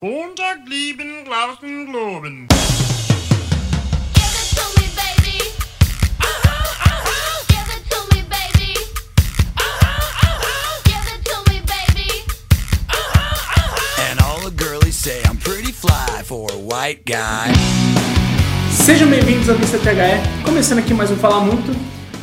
Montag lieben, glauben, globen. Uh-huh, uh-huh. Uh-huh. Give it to me, baby. And all the girlies say I'm pretty fly for a white guy. Sejam bem-vindos ao Mr. THE, começando aqui mais um Falar Muito.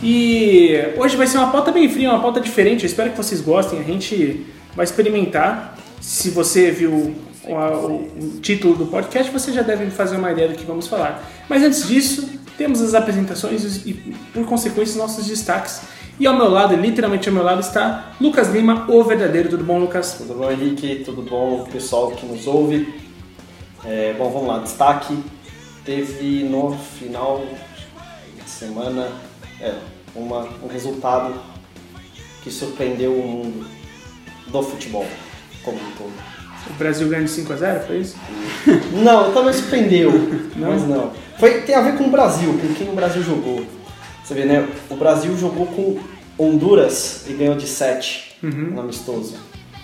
E hoje vai ser uma pauta bem fria, uma pauta diferente. Eu espero que vocês gostem. A gente vai experimentar. Se você viu o, o- título do podcast, você já deve fazer uma ideia do que vamos falar. Mas antes disso, temos as apresentações e, por consequência, os nossos destaques. E ao meu lado, literalmente ao meu lado, está Lucas Lima, o verdadeiro. Tudo bom, Lucas? Tudo bom, Henrique? Tudo bom, pessoal que nos ouve? É, bom, vamos lá. Destaque. Teve no final de semana é, uma, um resultado que surpreendeu o mundo do futebol como um todo. O Brasil ganha de 5x0, foi isso? Não, também surpreendeu, Não? mas não. Foi, tem a ver com o Brasil, com quem o Brasil jogou. Você vê, né? O Brasil jogou com Honduras e ganhou de 7 no amistoso.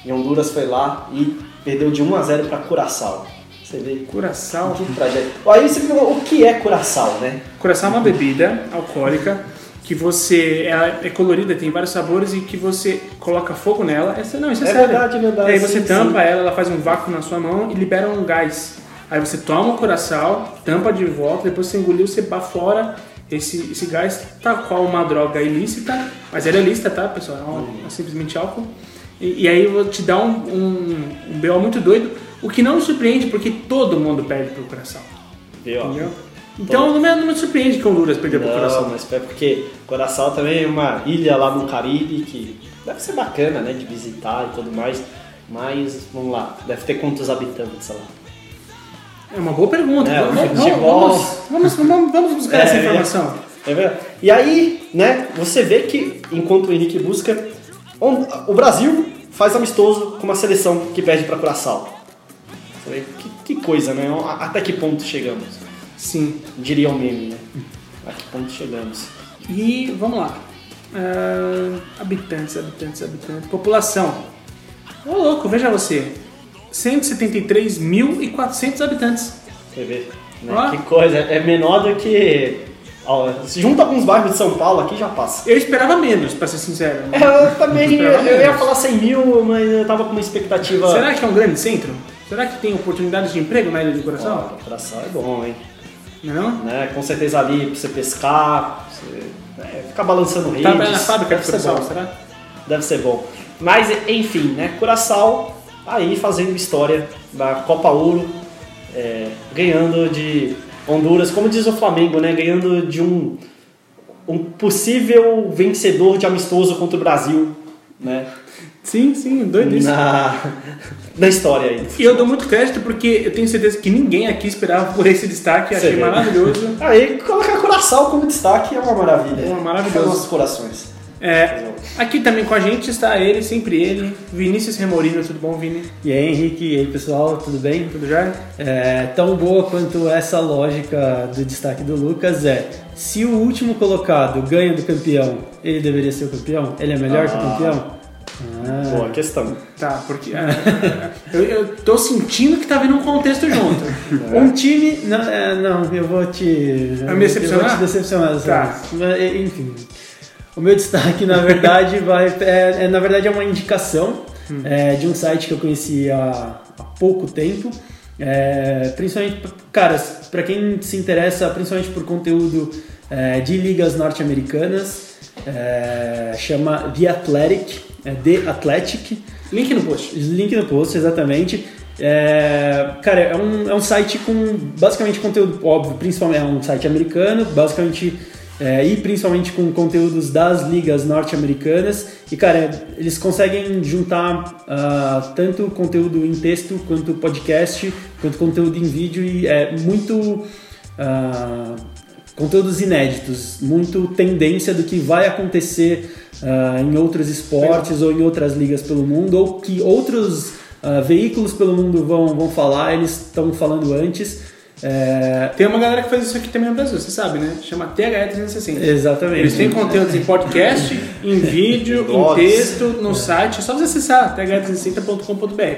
E Honduras foi lá e perdeu de 1 a 0 para Curaçao. Você vê Curaçao. que tragédia. Aí você pergunta, o que é Curaçao, né? Curaçao é uma bebida alcoólica que você ela é colorida, tem vários sabores e que você coloca fogo nela. Essa, não, isso é, É sério. verdade, é verdade, E aí você sim, tampa sim. ela, ela faz um vácuo na sua mão e libera um gás. Aí você toma o Curaçao, tampa de volta, depois você engoliu, você bafora esse, esse gás, tal qual uma droga ilícita, mas ela é lícita, tá, pessoal? É, um- é simplesmente álcool. E, e aí vou te dar um, um, um BO muito doido, o que não me surpreende, porque todo mundo perde pro Curaçao. Viu? Entendeu? Então não me, não me surpreende que Honduras perdeu pro Não, Curaçao. mas é porque Curaçao também é uma ilha lá no Caribe que deve ser bacana, né, de visitar e tudo mais. Mas, vamos lá, deve ter quantos habitantes lá? É uma boa pergunta. É, vamos, vamos, vamos, vamos, buscar essa É, informação. É verdade. E aí, né, você vê que enquanto o Henrique busca, o Brasil faz amistoso com uma seleção que perde para Curaçao. Vê que, que coisa, né? Até que ponto chegamos? Sim. Diria o meme, né? A que ponto chegamos? E vamos lá. Ah, habitantes, habitantes, habitantes. População. Ô louco, veja você. 173.400 habitantes. Você vê, né? Ó. Que coisa, é menor do que. Ó, se junta alguns bairros de São Paulo aqui já passa. Eu esperava menos, pra ser sincero. É, eu também, eu, eu ia falar 100 mil, mas eu tava com uma expectativa. Será que é um grande centro? Será que tem oportunidades de emprego na Ilha do Coração? Ó, Curaçao é bom, hein? Não? é não? né? Com certeza ali pra você pescar, pra você é, ficar balançando redes. Trabalha na fábrica deve de bom. será? Deve ser bom. Mas enfim, né? Curaçao tá aí fazendo história da Copa Ouro, é, ganhando de Honduras, como diz o Flamengo, né? Ganhando de um, um possível vencedor de amistoso contra o Brasil, né? Sim, sim, doido isso. Na, na história aí. E eu dou muito crédito porque eu tenho certeza que ninguém aqui esperava por esse destaque. Achei maravilhoso. Aí colocar Curaçao como destaque é uma maravilha. É maravilhoso. Nossos corações. É, aqui também com a gente está ele, sempre ele, Vinícius Remorino. Tudo bom, Vini? E aí, Henrique, e aí, pessoal, tudo bem? Tudo já? É, tão boa quanto essa lógica do destaque do Lucas é: se o último colocado ganha do campeão, ele deveria ser o campeão? Ele é melhor que o Ah. campeão? Ah, Boa questão. Tá, porque ah, eu, eu tô sentindo que tá vindo um contexto junto. um time. Não, é, não, eu vou te. Vai me decepcionar? Eu vou te decepcionar Tá. é, Enfim. O meu destaque, na verdade, vai. É, é, na verdade, é uma indicação Hum. é, de um site que eu conheci há, há pouco tempo. É, principalmente, cara, para quem se interessa, principalmente por conteúdo é, de ligas norte-americanas, é, chama The Athletic, é The Athletic. Link no post. Link no post, exatamente. É, cara, é um, é um site com basicamente conteúdo óbvio, principalmente é um site americano, basicamente é, e principalmente com conteúdos das ligas norte-americanas. E cara, eles conseguem juntar ah, tanto conteúdo em texto quanto podcast, quanto conteúdo em vídeo e é muito ah, conteúdos inéditos, muito tendência do que vai acontecer ah, em outros esportes ou em outras ligas pelo mundo, ou que outros ah, veículos pelo mundo vão, vão falar, eles estão falando antes. É, Tem uma galera que faz isso aqui também no Brasil, você sabe, né? Chama THE360. exatamente. Eles têm conteúdos em podcast, em vídeo, em texto, no site. É só você acessar th360.com.br.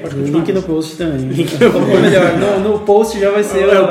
Pode continuar. Link no post também. Ou melhor, no, no post já vai ser. É o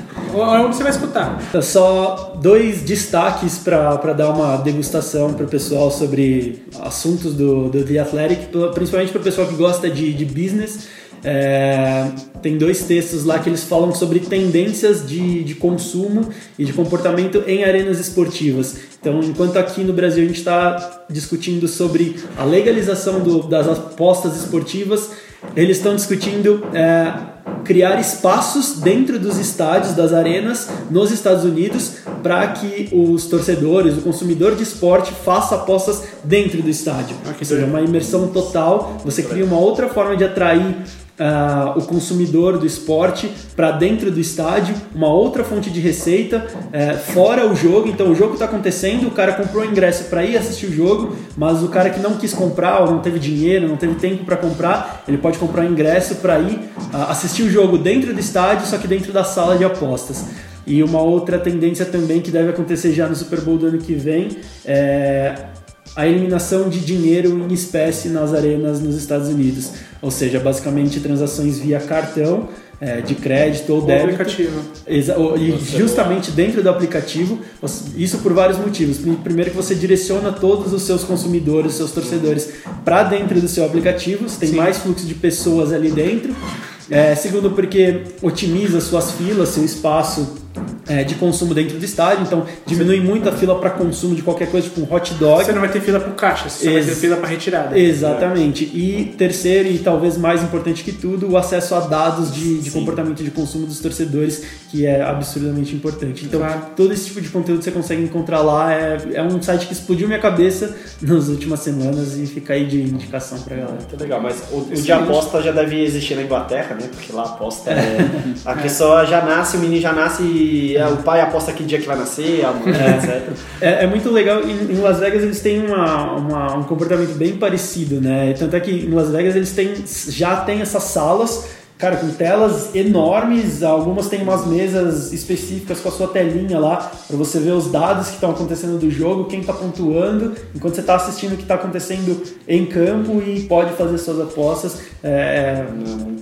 onde você vai escutar. Só dois destaques para dar uma degustação para o pessoal sobre assuntos do, do The Athletic, principalmente para o pessoal que gosta de, de business. É, tem dois textos lá que eles falam sobre tendências de, de consumo e de comportamento em arenas esportivas. Então, enquanto aqui no Brasil a gente está discutindo sobre a legalização do- das apostas esportivas, eles estão discutindo é, criar espaços dentro dos estádios, das arenas, nos Estados Unidos, para que os torcedores, o consumidor de esporte, faça apostas dentro do estádio. Ah, que Ou seja, uma imersão total. Você cria uma outra forma de atrair ah, o consumidor do esporte para dentro do estádio, uma outra fonte de receita, eh, fora o jogo. Então, o jogo está acontecendo, o cara comprou o ingresso para ir assistir o jogo, mas o cara que não quis comprar, ou não teve dinheiro, não teve tempo para comprar, ele pode comprar o ingresso para ir ah, assistir o jogo dentro do estádio, só que dentro da sala de apostas. E uma outra tendência também que deve acontecer já no Super Bowl do ano que vem é a eliminação de dinheiro em espécie nas arenas nos Estados Unidos. Ou seja, basicamente transações via cartão é, de crédito ou O débito. aplicativo. E justamente dentro do aplicativo, isso por vários motivos. Prim- Primeiro que você direciona todos os seus consumidores, seus torcedores para dentro do seu aplicativo, você tem Sim. mais fluxo de pessoas ali dentro. É, segundo porque otimiza suas filas, seu espaço é, de consumo dentro do estádio, então diminui muito a fila para consumo de qualquer coisa, tipo um hot dog. Você não vai ter fila pro caixa, você só vai Ex- ter fila pra retirada. Exatamente. E terceiro, e talvez mais importante que tudo, o acesso a dados de, de comportamento de consumo dos torcedores, que é absurdamente importante. Então, Claro. todo esse tipo de conteúdo você consegue encontrar lá. É, é um site que explodiu minha cabeça nas últimas semanas e fica aí de indicação pra galera. Muito legal, mas o, o de aposta já deve existir na Inglaterra, né? Porque lá a aposta é. A pessoa já nasce, o menino já nasce é, o pai aposta que dia que vai nascer, a mãe, etc. É, é muito legal. Em, em Las Vegas eles têm uma, uma- um comportamento bem parecido, né? Tanto é que em Las Vegas eles têm, já têm essas salas, cara, com telas enormes. Algumas têm umas mesas específicas com a sua telinha lá, para você ver os dados que estão acontecendo do jogo, quem está pontuando, enquanto você está assistindo o que está acontecendo em campo e pode fazer suas apostas. É,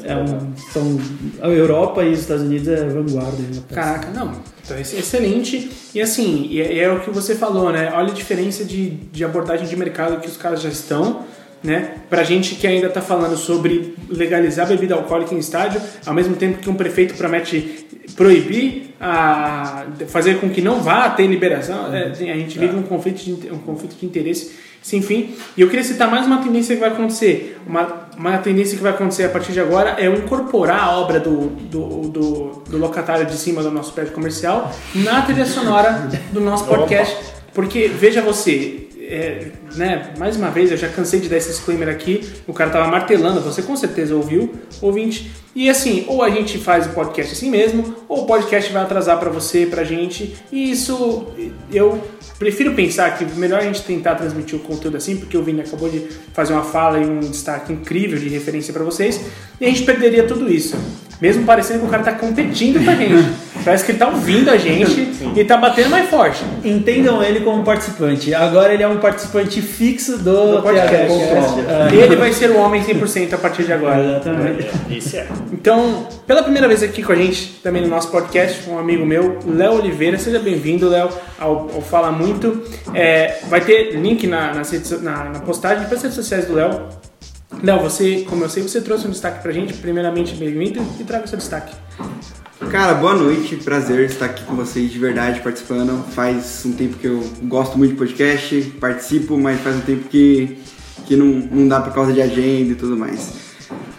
é um, são, a Europa e os Estados Unidos é vanguarda. Né? Caraca, não. Então, é excelente. E assim, e é, é o que você falou, né? Olha a diferença de, de abordagem de mercado que os caras já estão, né? Pra gente que ainda tá falando sobre legalizar bebida alcoólica em estádio, ao mesmo tempo que um prefeito promete proibir, a, fazer com que não vá ter liberação, é, tem- a gente vive um conflito, de, um conflito de interesse sem fim. E eu queria citar mais uma tendência que vai acontecer. Uma, uma tendência que vai acontecer a partir de agora é eu incorporar a obra do, do, do, do locatário de cima do nosso prédio comercial na trilha sonora do nosso podcast. Porque, veja você, é, né, mais uma vez, eu já cansei de dar esse disclaimer aqui, o cara tava martelando, você com certeza ouviu, ouvinte. E assim, ou a gente faz o podcast assim mesmo, ou o podcast vai atrasar pra você, pra gente. E isso, eu prefiro pensar que melhor a gente tentar transmitir o conteúdo assim, porque o Vini acabou de fazer uma fala e um destaque incrível de referência pra vocês, e a gente perderia tudo isso. Mesmo parecendo que o cara tá competindo com a gente. Parece que ele tá ouvindo a gente e tá batendo mais forte. Entendam ele como participante. Agora ele é um participante fixo do, Do podcast. THCast. Ele vai ser o homem 100% a partir de agora. Exatamente. Isso é. Então, pela primeira vez aqui com a gente, também no nosso podcast, um amigo meu, Léo Oliveira. Seja bem-vindo, Léo, ao, ao Fala Muito. É, vai ter link na, redes- na, na postagem para as redes sociais do Léo. Léo, você, como eu sei, você trouxe um destaque pra gente. Primeiramente, bem-vindo e traga o seu destaque. Cara, boa noite, prazer estar aqui com vocês de verdade participando. Faz um tempo que eu gosto muito de podcast, participo, mas faz um tempo que, que não, não dá por causa de agenda e tudo mais.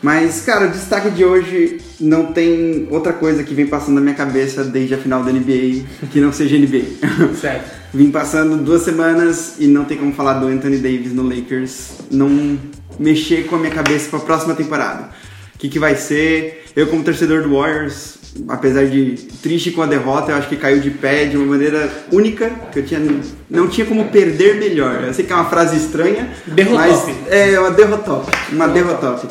Mas, cara, o destaque de hoje não tem outra coisa que vem passando na minha cabeça desde a final da NBA que não seja NBA. Certo. Vim passando duas semanas e não tem como falar do Anthony Davis no Lakers, não mexer com a minha cabeça para a próxima temporada. O que, que vai ser? Eu, como torcedor do Warriors, apesar de triste com a derrota, eu acho que caiu de pé de uma maneira única, que eu tinha, não tinha como perder melhor. Eu sei que é uma frase estranha, Derrotop. mas é uma derrotop, uma derrotop.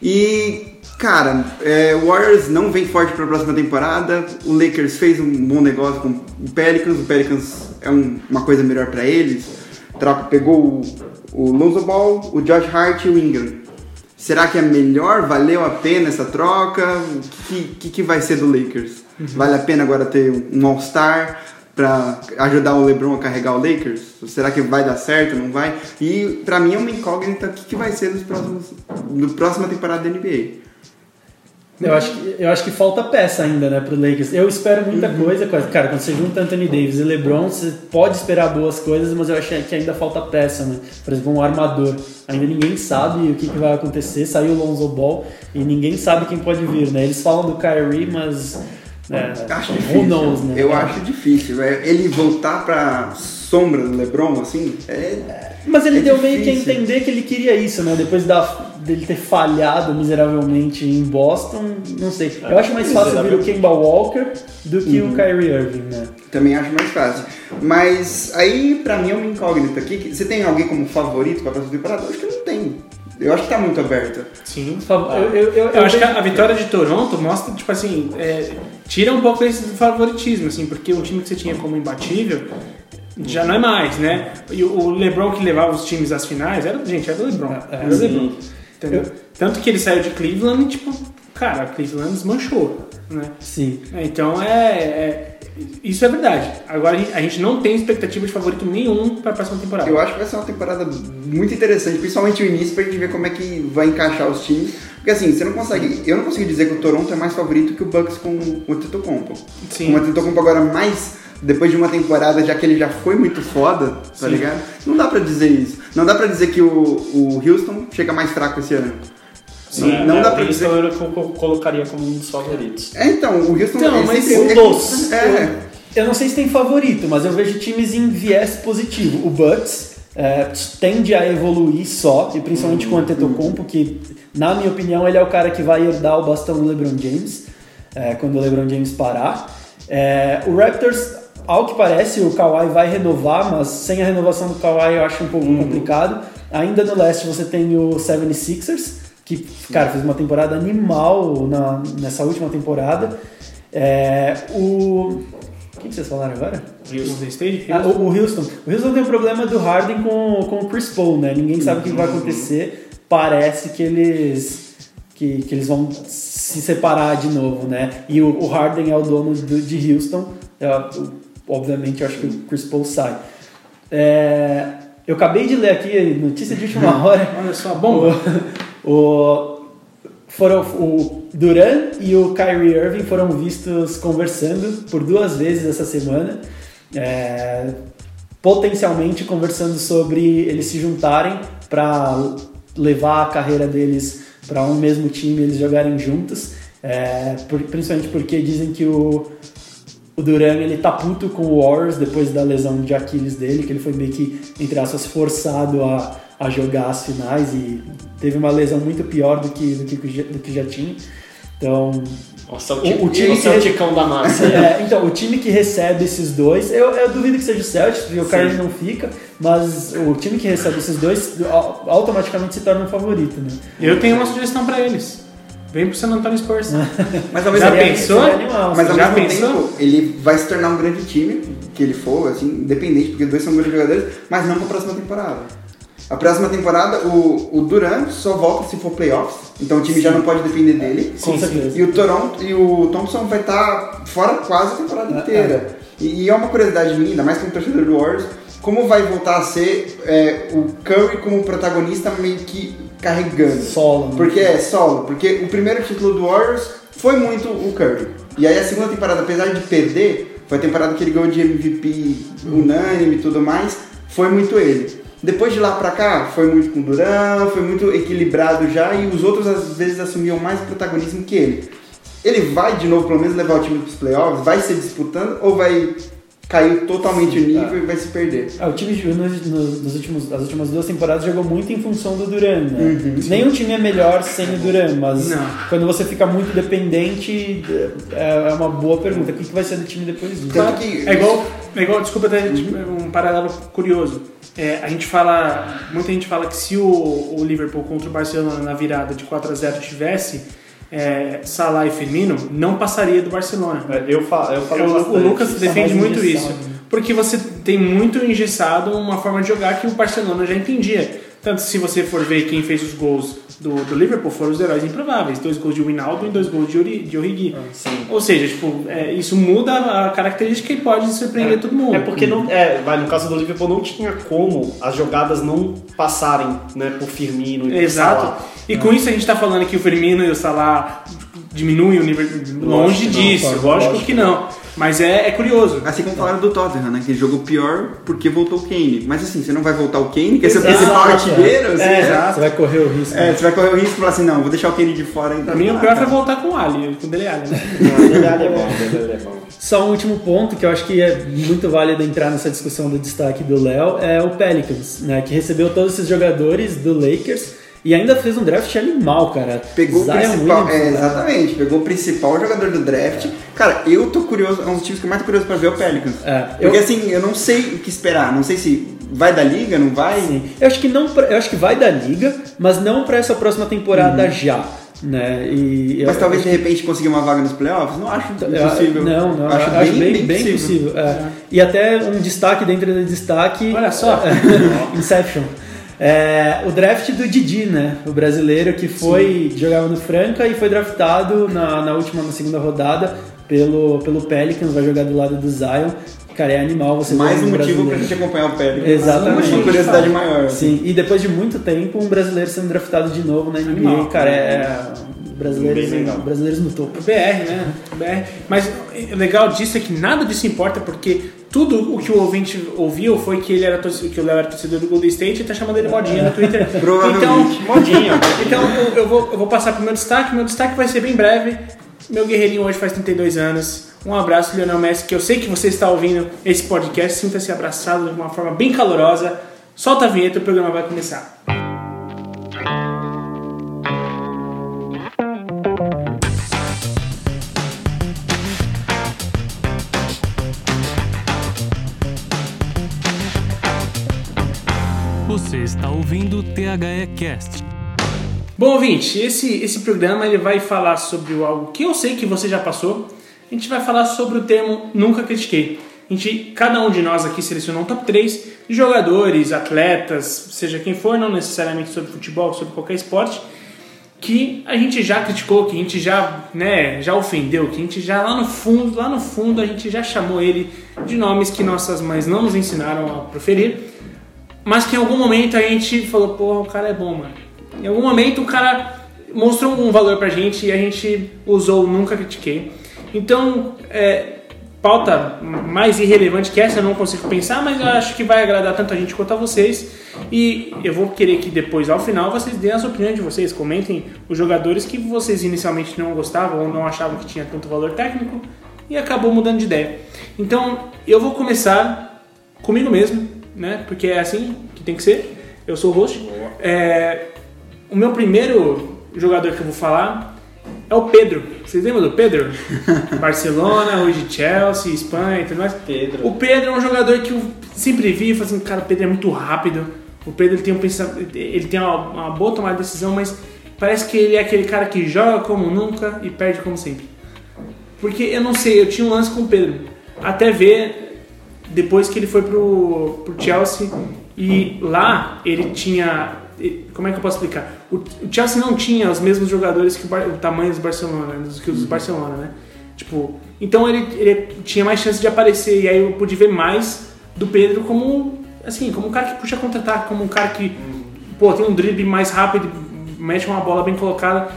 E Cara, é, o Warriors não vem forte para a próxima temporada. O Lakers fez um bom negócio com o Pelicans. O Pelicans é um- uma coisa melhor para eles. Troca, pegou o, o Lonzo Ball, o Josh Hart e o Ingram. Será que é melhor? Valeu a pena essa troca? O que, que, que vai ser do Lakers? Vale a pena agora ter um All-Star para ajudar o LeBron a carregar o Lakers? Será que vai dar certo? Não vai? E para mim é uma incógnita o que, que vai ser nos próximos, próxima temporada da NBA. Eu acho, que, eu acho que falta peça ainda, né, pro Lakers. Eu espero muita coisa. Cara, quando você junta Anthony Davis e LeBron, você pode esperar boas coisas, mas eu acho que ainda falta peça, né? Por exemplo, um armador. Ainda ninguém sabe o que, que vai acontecer. Saiu o Lonzo Ball e ninguém sabe quem pode vir, né? Eles falam do Kyrie, mas... É, Acho who difícil. knows, né? Eu acho difícil. é, Ele voltar pra sombra do LeBron, assim, é. Mas ele É deu meio que a difícil. entender que ele queria isso, né? Depois da, dele ter falhado miseravelmente em Boston, não sei. Eu acho mais fácil vir o Kemba Walker do que Uhum. o Kyrie Irving, né? Também acho mais fácil. Mas aí, pra mim, é uma incógnita aqui. Você tem alguém como favorito pra próxima temporada? Eu acho que não tem. Eu acho que tá muito aberto. Sim. Eu, eu, eu, Eu acho que a, vitória de Toronto mostra, tipo assim, é, tira um pouco esse favoritismo, assim, porque o time que você tinha como imbatível já não é mais, né? E o o LeBron que levava os times às finais, era, gente, era o LeBron. Era o LeBron. Entendeu? Tanto que ele saiu de Cleveland e, tipo, cara, Cleveland desmanchou, né? Sim. É, Então é, é- Isso é verdade. Agora a gente, a não tem expectativa de favorito nenhum para a próxima temporada. Eu acho que vai ser uma temporada muito interessante, principalmente o início, pra gente ver como é que vai encaixar os times. Porque assim, você não consegue. Eu não consigo dizer que o Toronto é mais favorito que o Bucks com o Antetokounmpo. Sim. O Antetokounmpo agora mais. Depois de uma temporada, já que ele já foi muito foda, tá Sim. ligado? Não dá pra dizer isso. Não dá pra dizer que o, o Houston chega mais fraco esse ano. Sim, não, não é, dá pra dizer. eu co- co- colocaria como um dos favoritos. É, então, o Houston Então, ele mas sempre- um dos. É, Eu não sei se tem favorito, mas eu vejo times em viés positivo. O Bucks é, tende a evoluir só, e principalmente com o Antetokounmpo, que, na minha opinião, ele é o cara que vai herdar o bastão do LeBron James, é, quando o LeBron James parar. É, o Raptors, ao que parece, o Kawhi vai renovar, mas sem a renovação do Kawhi eu acho um pouco complicado. Ainda no leste você tem o 76ers, que, cara, fez uma temporada animal na, nessa última temporada. É, o... Quem que vocês falaram agora? State? Ah, o, o Houston. O Houston tem o problema do Harden com, com o Chris Paul, né? Ninguém sabe o que vai acontecer. Parece que eles que, que eles vão se separar de novo, né? E o, o Harden é o dono do- de Houston. Eu- obviamente, eu acho que o Chris Paul sai. É, eu acabei de ler aqui notícia de última hora. Olha só, bomba. O, o- foram o Duran e o Kyrie Irving foram vistos conversando por duas vezes essa semana, é, potencialmente conversando sobre eles se juntarem para levar a carreira deles para um mesmo time, eles jogarem juntos, é, por- principalmente porque dizem que o o Duran ele tá puto com o Warriors depois da lesão de Aquiles dele, que ele foi meio que, entre aspas, forçado a, a jogar as finais e teve uma lesão muito pior do que, do que, já- do que já tinha. Então, Nossa, o, O- time, o time o que- Celticão da massa. é, então, o time que recebe esses dois, eu, eu duvido que seja o Celtics, porque o Kyrie não fica, mas o time que recebe esses dois au- automaticamente se torna um favorito, né? Eu tenho uma sugestão pra eles. Vem pro San Antonio Spurs. mas ao Já tempo. pensou? Animal, Mas ao Já mesmo pensou? tempo, ele vai se tornar um grande time, que ele for, assim, independente, porque os dois são grandes jogadores, mas não pra próxima temporada. A próxima temporada, o, o Durant só volta se for playoffs, então o time já não pode depender dele. Com certeza. E o Toronto e o Thompson vai estar fora quase a temporada É, inteira. E, e é uma curiosidade minha, ainda mais como torcedor do Warriors, como vai voltar a ser é, o Curry como protagonista meio que carregando. Solo. né? Porque é solo, porque o primeiro título do Warriors foi muito o Curry. E aí a segunda temporada, apesar de perder, foi a temporada que ele ganhou de MVP unânime e tudo mais, foi muito ele. Depois de lá pra cá, foi muito com o Duran, foi muito equilibrado já, e os outros às vezes assumiam mais protagonismo que ele. Ele vai de novo, pelo menos, levar o time pros playoffs? Vai ser disputando ou vai cair totalmente o nível e vai se perder? Ah, o time de- nos, nos- últimos, as últimas duas temporadas jogou muito em função do Duran, né? Nenhum time é melhor sem o Duran, mas Não. quando você fica muito dependente, é é uma boa pergunta. O que vai ser do time depois disso? Tanto que É igual, é igual desculpa até tipo, um paralelo curioso. É, a gente fala, muita gente fala que se o, o Liverpool contra o Barcelona na virada de 4 a 0 tivesse, é, Salah e Firmino, não passaria do Barcelona. É, Eu falo, eu falo Eu- bastante. o Lucas defende mais muito isso. né? Porque você tem muito engessado uma forma de jogar que o Barcelona já entendia. Tanto se você for ver quem fez os gols do, do Liverpool, foram os heróis improváveis. Dois gols de Winaldo e dois gols de, Ori, de Origi. sim. Ou seja, tipo, é, isso muda a característica e pode surpreender todo mundo. É porque não, é, vai, no caso do Liverpool não tinha como as jogadas não passarem, né, por Firmino e por Exato. Salah. E com isso a gente tá falando que o Firmino e o Salah diminuem o nível. Longe não, disso, lógico lógico que não. Mas é, é curioso. Assim como falaram do Tottenham, né? Que ele jogou pior porque voltou o Kane. Mas assim, você não vai voltar o Kane, que é seu principal é. artilheiro. assim, É, né? exato. Você vai correr o risco. É, você vai correr o risco de falar assim, não, vou deixar o Kane de fora então. Pra mim, o pior foi voltar com o Ali, com o Dele Alli, né? Ele é bom, ele é bom. Só um último ponto que eu acho que é muito válido entrar nessa discussão do destaque do Léo é o Pelicans, né? Que recebeu todos esses jogadores do Lakers e ainda fez um draft animal, cara. Pegou o Zion principal, Williamson, é, cara. exatamente, pegou o principal jogador do draft. Cara, eu tô curioso, é um dos times que eu mais tô curioso pra ver é o Pelicans. É, Porque eu- assim, eu não sei o que esperar, não sei se vai da liga, não vai. Sim. Eu acho que não, eu acho que vai da liga, mas não para essa próxima temporada já, né? E eu- Mas talvez de repente conseguir uma vaga nos playoffs? Não acho Eu- impossível. Não, não, acho, acho, bem, bem, possível. é. E até um destaque dentro do destaque. Olha só. Inception. É, o draft do Didi, né? O brasileiro que foi jogava no Franca e foi draftado na, na última, na segunda rodada pelo, pelo Pelicans, vai jogar do lado do Zion. Cara, é animal você Mais um motivo pra gente acompanhar o Pelicans. Exatamente. Uma curiosidade maior. Sim, e depois de muito tempo, um brasileiro sendo draftado de novo na NBA, Animal. cara, é. Brasileiros, legal. brasileiros no topo. BR, né? BR. Mas o legal disso é que nada disso importa, porque tudo o que o ouvinte ouviu foi que ele era torcedor, que o Léo era torcedor do Golden State e tá chamando ele modinha no Twitter. Provavelmente. Então, modinha. Então eu, eu vou, eu vou passar pro meu destaque. Meu destaque vai ser bem breve. Meu guerreirinho hoje faz 32 anos. Um abraço, Lionel Messi, que eu sei que você está ouvindo esse podcast. Sinta-se abraçado de uma forma bem calorosa. Solta a vinheta e o programa vai começar. Você está ouvindo o THE Cast. Bom, ouvinte, esse, esse programa ele vai falar sobre algo que eu sei que você já passou. A gente vai falar sobre o termo nunca critiquei. A gente, cada um de nós aqui selecionou um top 3 de jogadores, atletas, seja quem for, não necessariamente sobre futebol, sobre qualquer esporte, que a gente já criticou, que a gente já, né, já ofendeu, que a gente já lá no fundo, lá no fundo a gente já chamou ele de nomes que nossas mães não nos ensinaram a proferir, mas que em algum momento a gente falou, porra, o cara é bom, mano. Em algum momento o cara mostrou um valor pra gente e a gente usou nunca critiquei. Então, é, pauta mais irrelevante que essa eu não consigo pensar, mas eu acho que vai agradar tanto a gente quanto a vocês. E eu vou querer que depois, ao final, vocês deem as opiniões de vocês. Comentem os jogadores que vocês inicialmente não gostavam ou não achavam que tinha tanto valor técnico e acabou mudando de ideia. Então, eu vou começar comigo mesmo, né? Porque é assim que tem que ser. Eu sou o host. É, o meu primeiro jogador que eu vou falar é o Pedro. Vocês lembram do Pedro? Barcelona, hoje Chelsea, Espanha e tudo mais. Pedro. O Pedro é um jogador que eu sempre vi e falei assim, cara, o Pedro é muito rápido. O Pedro ele tem, um ele tem uma, uma boa tomada de decisão, mas parece que ele é aquele cara que joga como nunca e perde como sempre. Porque eu não sei, eu tinha um lance com o Pedro. Até ver depois que ele foi pro, pro Chelsea e lá ele tinha. Como é que eu posso explicar? O, o Chelsea não tinha os mesmos jogadores que o, o tamanho dos Barcelona, dos que os Barcelona, né? Tipo, então ele, ele tinha mais chance de aparecer e aí eu pude ver mais do Pedro como assim, como um cara que puxa contra-ataque, como um cara que pô, tem um drible mais rápido, mete uma bola bem colocada.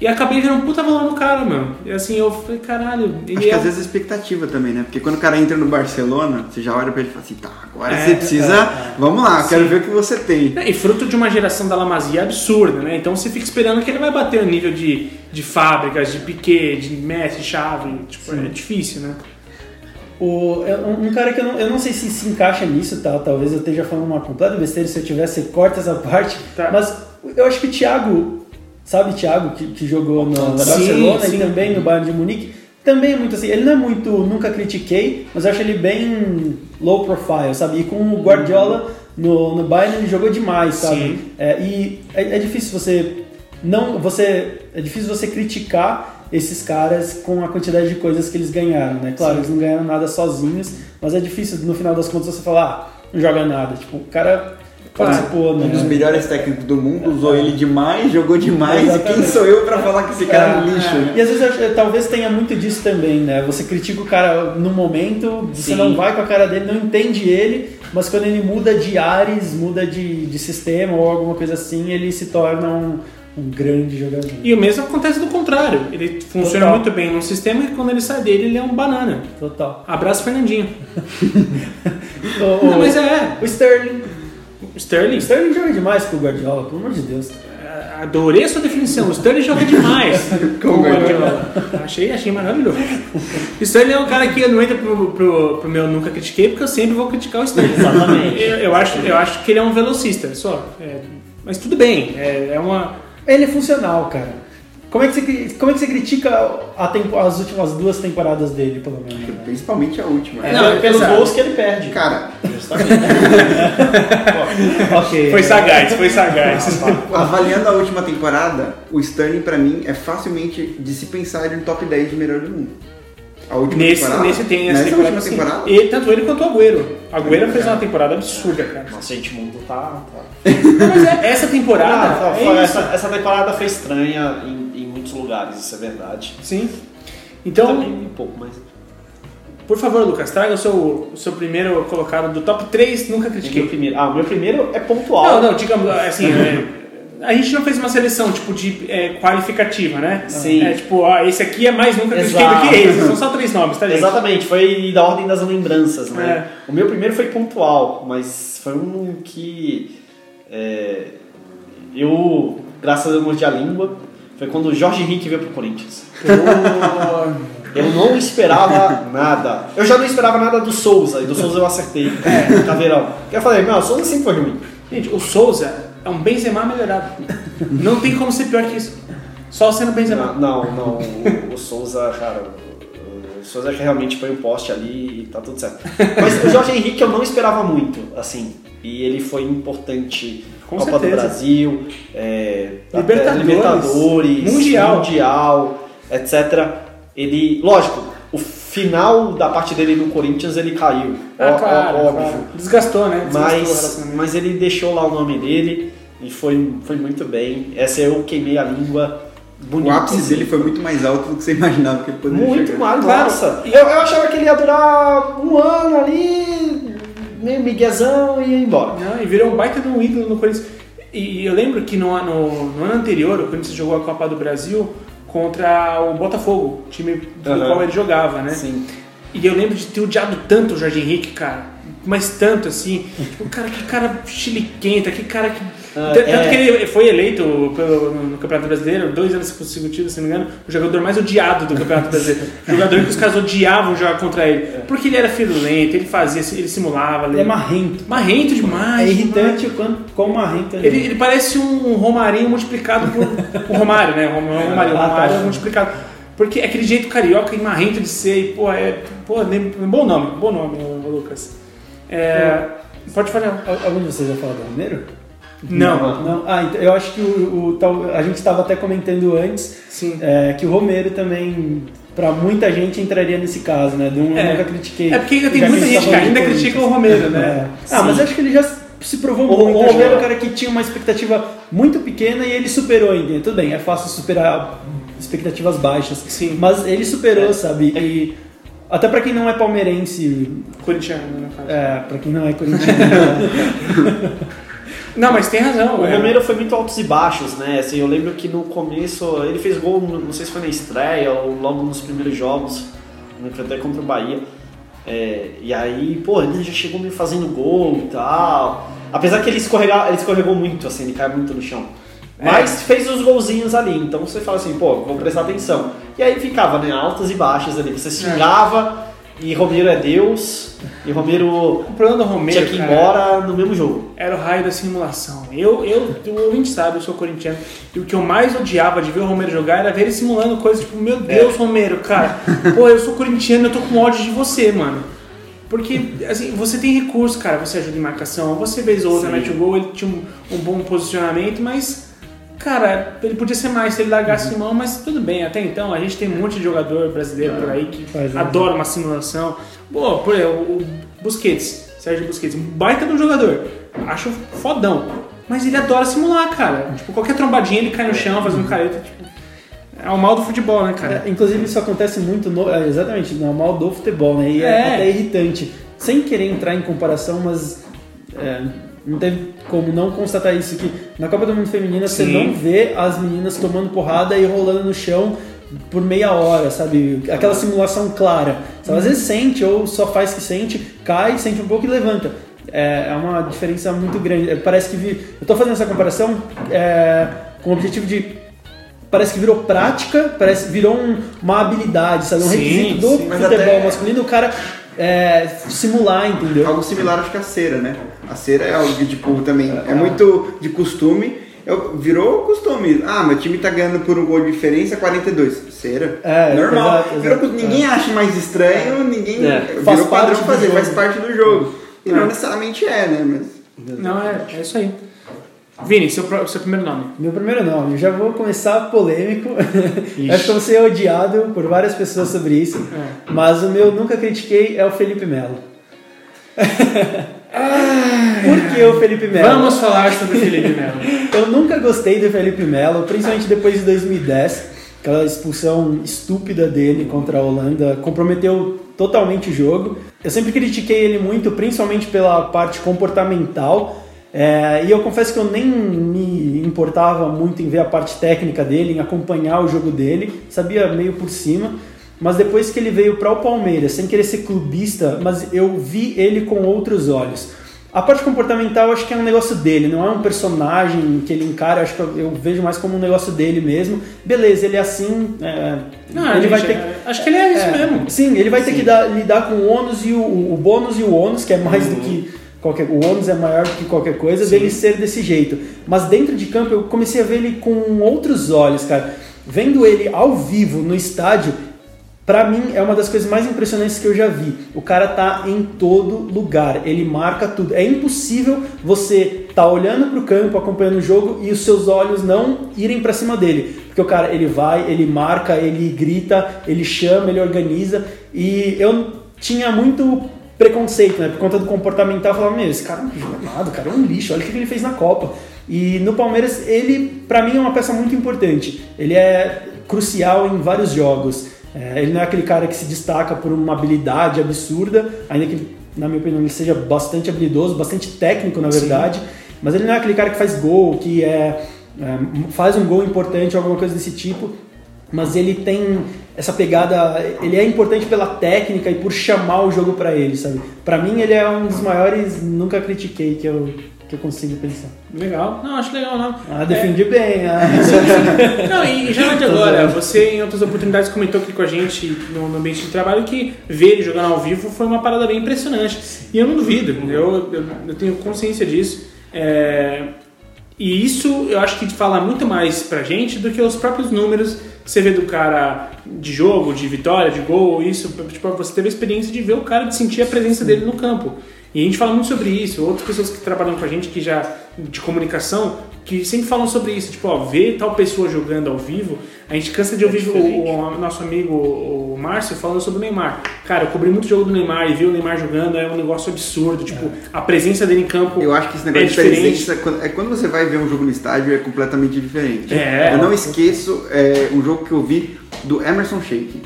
E acabei vendo um puta valor no cara, mano. E assim, eu falei, caralho, Acho que é às vezes é expectativa também, né? Porque quando o cara entra no Barcelona, você já olha pra ele e fala assim, tá, agora É, você precisa. Vamos lá, eu quero ver o que você tem. É, E fruto de uma geração da Lamazia absurda, né? Então você fica esperando que ele vai bater o nível de, de fábricas, de Piquet, de Messi, Chave. Tipo, é difícil, né? O, é um um cara que eu não, eu não sei se se encaixa nisso, tá? Talvez eu esteja falando uma completa besteira, se eu tivesse, corta essa parte. Tá. Mas eu acho que o Thiago, sabe Thiago, que, que jogou no, no Sim, Barcelona sim. e também no Bayern de Munique, também é muito assim. Ele não é muito, nunca critiquei, mas eu acho ele bem low profile, sabe? E com o Guardiola no, no Bayern ele jogou demais, sabe? Sim. É, e é, é difícil você não, você é difícil você criticar esses caras com a quantidade de coisas que eles ganharam, né? Claro, eles não ganharam nada sozinhos, mas é difícil no final das contas você falar, ah, não joga nada. Tipo, o cara participou, né? Um dos melhores técnicos do mundo usou ele demais, jogou demais. E quem Exatamente. sou eu pra falar que esse cara é um lixo, né? E às vezes eu- talvez tenha muito disso também, né? Você critica o cara no momento, você Sim. não vai com a cara dele, não entende ele, mas quando ele muda de ares, muda de, de sistema ou alguma coisa assim, ele se torna um, um grande jogador. E o mesmo acontece do contrário. Ele funciona Total. muito bem num sistema e quando ele sai dele, ele é um banana. Total. Abraço, Fernandinho. O, Não, mas é. o Sterling. O Sterling. Sterling joga demais com o Guardiola, pelo amor de Deus. Adorei a sua definição. O Sterling joga demais. Com o Guardiola. Achei, achei maravilhoso. O Sterling é um cara que não entra pro, pro, pro meu nunca critiquei, porque eu sempre vou criticar o Sterling. Exatamente. Eu, eu acho, eu acho que ele é um velocista, só. É, mas tudo bem. É, é uma. Ele é funcional, cara. Como é que você, como é que você critica a tempo- as últimas duas temporadas dele, pelo menos? né? Principalmente a última. Não, é pelos gols que ele perde. Cara, Justamente. ok. Foi sagaz, foi sagaz. avaliando a última temporada, o Sterling pra mim é facilmente de se pensar ele no top 10 de melhor do mundo. A última Nesse, temporada. nesse tem essa Nessa temporada. última temporada. E, tanto ele quanto o Agüero. O Agüero fez uma temporada absurda, cara. Nossa, gente, mundo tá. tá... Não, mas é- essa temporada. Ah, é foi- isso. essa, essa temporada foi estranha em, em muitos lugares, isso é verdade. Sim. Então, Também um pouco, mas. por favor, Lucas, traga o seu, o seu primeiro colocado do top 3, nunca O meu critiquei. primeiro, ah, o meu primeiro é pontual. Não, não, digamos assim, é, a gente não fez uma seleção tipo de é, qualificativa, né? Sim. É tipo, ó, esse aqui é mais nunca critiquei do que esse. São só três nomes, tá, gente? Exatamente, foi da ordem das lembranças, né? É. O meu primeiro foi pontual, mas foi um que é, eu, graças a Deus, mordi a língua. Foi quando o Jorge Henrique veio pro Corinthians. Eu não esperava nada. Eu já não esperava nada do Souza, e do Souza eu acertei. É, Caveirão. Eu falei, não, o Souza sempre foi ruim. Gente, o Souza é um Benzema melhorado. Não tem como ser pior que isso. Só sendo Benzema. Não, não, não, o, o Souza, cara, o, Souza realmente foi um poste ali e tá tudo certo. Mas o Jorge Henrique eu não esperava muito, assim, e ele foi importante. Com Copa certeza. do Brasil, é, Libertadores, Libertadores, Mundial. Mundial, etc. Ele, lógico, o final da parte dele no Corinthians ele caiu, Ah, ó- ó- claro, óbvio. claro. Desgastou, né? Desgastou Mas, mas ele deixou lá o nome dele e foi, foi muito bem. Essa eu queimei a língua bonito. O ápice dele foi muito mais alto do que você imaginava que ele poderia Muito chegar. mais, Claro. nossa. Eu, eu achava que ele ia durar um ano ali, meio miguezão e ia embora. Não, e virou um baita de um ídolo no Corinthians. E eu lembro que no ano, no ano anterior, o Corinthians jogou a Copa do Brasil contra o Botafogo, time do Aham. qual ele jogava, né? Sim. E eu lembro de ter odiado tanto o Jorge Henrique, cara. Mas tanto assim. Tipo, cara, que cara chiliquenta, que cara que. Ah, Tanto é. que ele foi eleito pelo, no Campeonato Brasileiro, dois anos consecutivos, se não me engano, o jogador mais odiado do Campeonato Brasileiro. o jogador que os caras odiavam jogar contra ele. Porque ele era filulento, ele fazia, ele simulava. Ele é marrento. Marrento demais. É irritante o quanto quão marrento ele, Ele, ele parece um Romarinho multiplicado por. o Romário, né? O Romário, o Romário Ah, tá. multiplicado. Porque é aquele jeito carioca e marrento de ser, e, pô, é. Pô, bom nome, bom nome, Lucas. É, pode falar. Al- Algum de vocês vai falar do Romero? Não. Não. Ah, então eu acho que o, o tal- a gente estava até comentando antes Sim. é, que o Romero também, pra muita gente, entraria nesse caso, né? De um É. eu nunca critiquei. É porque ainda tem muita gente que ainda critica o Romero, né? É. Ah, mas acho que ele já se provou O- muito. o Romero é Romero- um cara que tinha uma expectativa muito pequena e ele superou ainda. Tudo bem, é fácil superar expectativas baixas. Sim. Mas ele superou, sabe? E até pra quem não é palmeirense, Corintiano, no caso. é, pra quem não é corintiano, Não, mas tem razão. O é. Romero foi muito altos e baixos, né? Assim, eu lembro que no começo ele fez gol, não sei se foi na estreia ou logo nos primeiros jogos, no até contra o Bahia. É, e aí, pô, ele já chegou meio fazendo gol e tal. Apesar que ele, escorrega, ele escorregou muito, assim, ele caiu muito no chão. Mas fez os golzinhos ali, então você fala assim, pô, vou prestar atenção. E aí ficava, né, altas e baixas ali. Você xingava e Romero é Deus, e Romero O problema do Romero tinha que ir embora no mesmo jogo. era o raio da simulação. Eu, eu, o ouvinte sabe, eu sou corintiano. E o que eu mais odiava de ver o Romero jogar era ver ele simulando coisas tipo, meu Deus, Romero, cara, pô, eu sou corintiano, eu tô com ódio de você, mano. Porque, assim, você tem recurso, cara, você ajuda em marcação, você vez ou outra mete o gol, ele tinha um, um bom posicionamento, mas Cara, ele podia ser mais se ele largasse mão, mas tudo bem. Até então, a gente tem um monte de jogador brasileiro por aí que Faz, né? adora uma simulação. Pô, por exemplo, o Busquets, Sérgio Busquets, um baita de um jogador. Acho fodão. Mas ele adora simular, cara. Tipo, qualquer trombadinha ele cai no chão, faz um careta. Tipo, é o mal do futebol, né, cara? É, inclusive isso acontece muito no, é, exatamente no mal do futebol, né? E é, É. até irritante. Sem querer entrar em comparação, mas é, não teve como não constatar isso que na Copa do Mundo Feminina você Sim. não vê as meninas tomando porrada e rolando no chão por meia hora, sabe? Aquela simulação clara. Sabe? Às vezes sente ou só faz que sente, cai, sente um pouco e levanta. É, é uma diferença muito grande. É, Parece que vi, eu tô fazendo essa comparação é, com o objetivo de parece que virou prática, parece virou um- uma habilidade, sabe? Um Sim, requisito do sim. Futebol até- masculino, o cara é, simular, entendeu? Algo similar acho que a cera, né? A cera é algo que, tipo, também é muito de costume. Eu- virou costume. Ah, meu time tá ganhando por um gol de diferença 42. Cera. É, Normal. exato, exato. Virou ninguém acha mais estranho, ninguém É. virou Faz padrão fazer, jogo. faz parte do jogo. E É. não necessariamente é, né? Mas. Não, é, é isso aí. Vini, seu, seu primeiro nome. Meu primeiro nome, eu já vou começar polêmico. Acho que eu vou ser odiado por várias pessoas sobre isso. É. Mas o meu nunca critiquei é o Felipe Melo. Por que o Felipe Melo? Vamos falar sobre o Felipe Melo. Eu nunca gostei do Felipe Melo, principalmente depois de 2010. Aquela expulsão estúpida dele contra a Holanda comprometeu totalmente o jogo. Eu sempre critiquei ele muito, principalmente pela parte comportamental. É, e eu confesso que eu nem me importava muito em ver a parte técnica dele, em acompanhar o jogo dele, sabia meio por cima. Mas depois que ele veio para o Palmeiras, sem querer ser clubista, mas eu vi ele com outros olhos. A parte comportamental acho que é um negócio dele, não é um personagem que ele encara, acho que eu, eu vejo mais como um negócio dele mesmo. Beleza, ele é assim. é, Não, ele vai ter é- acho que ele é isso mesmo. Sim, ele vai ter que dar- lidar com o ônus e o, o bônus e o ônus, que é mais do que qualquer o ônus é maior do que qualquer coisa, dele ser desse jeito. Mas dentro de campo eu comecei a ver ele com outros olhos, cara. Vendo ele ao vivo no estádio, Pra mim é uma das coisas mais impressionantes que eu já vi. O cara tá em todo lugar, ele marca tudo. É impossível você tá olhando pro campo, acompanhando o jogo e os seus olhos não irem pra cima dele, porque o cara ele vai, ele marca, ele grita, ele chama, ele organiza e eu tinha muito preconceito, né? Por conta do comportamental, falava, meu, esse cara não joga nada, o cara é um lixo, olha o que ele fez na Copa. E no Palmeiras, ele, pra mim, é uma peça muito importante. Ele é crucial em vários jogos. É, ele não é aquele cara que se destaca por uma habilidade absurda, ainda que, na minha opinião, ele seja bastante habilidoso, bastante técnico, na verdade. Mas ele não é aquele cara que faz gol, que é, é, faz um gol importante alguma coisa desse tipo mas ele tem essa pegada, ele é importante pela técnica e por chamar o jogo pra ele, sabe? Pra mim ele é um dos maiores, nunca critiquei que eu que eu consigo pensar. Legal. Não, acho legal, não. Ah, defendi bem. Ah. É, Não, e já de agora, você em outras oportunidades comentou aqui com a gente no, ambiente de trabalho que ver ele jogando ao vivo foi uma parada bem impressionante. E eu não duvido, eu, eu, eu tenho consciência disso. É, e isso eu acho que fala muito mais pra gente do que os próprios números você vê do cara de jogo, de vitória, de gol, isso. Tipo, você teve a experiência de ver o cara, de sentir a presença dele no campo. E a gente fala muito sobre isso. Outras pessoas que trabalham com a gente, que já de comunicação, que sempre falam sobre isso. Tipo, ó, ver tal pessoa jogando ao vivo, a gente cansa de ouvir o, o nosso amigo o Márcio falando sobre o Neymar. Cara, eu cobri muito jogo do Neymar e ver o Neymar jogando é um negócio absurdo. Tipo, a presença dele em campo Eu acho que esse negócio é de diferente. presença, quando- é quando você vai ver um jogo no estádio, é completamente diferente. É. eu não esqueço é, um jogo que eu vi do Emerson Sheik.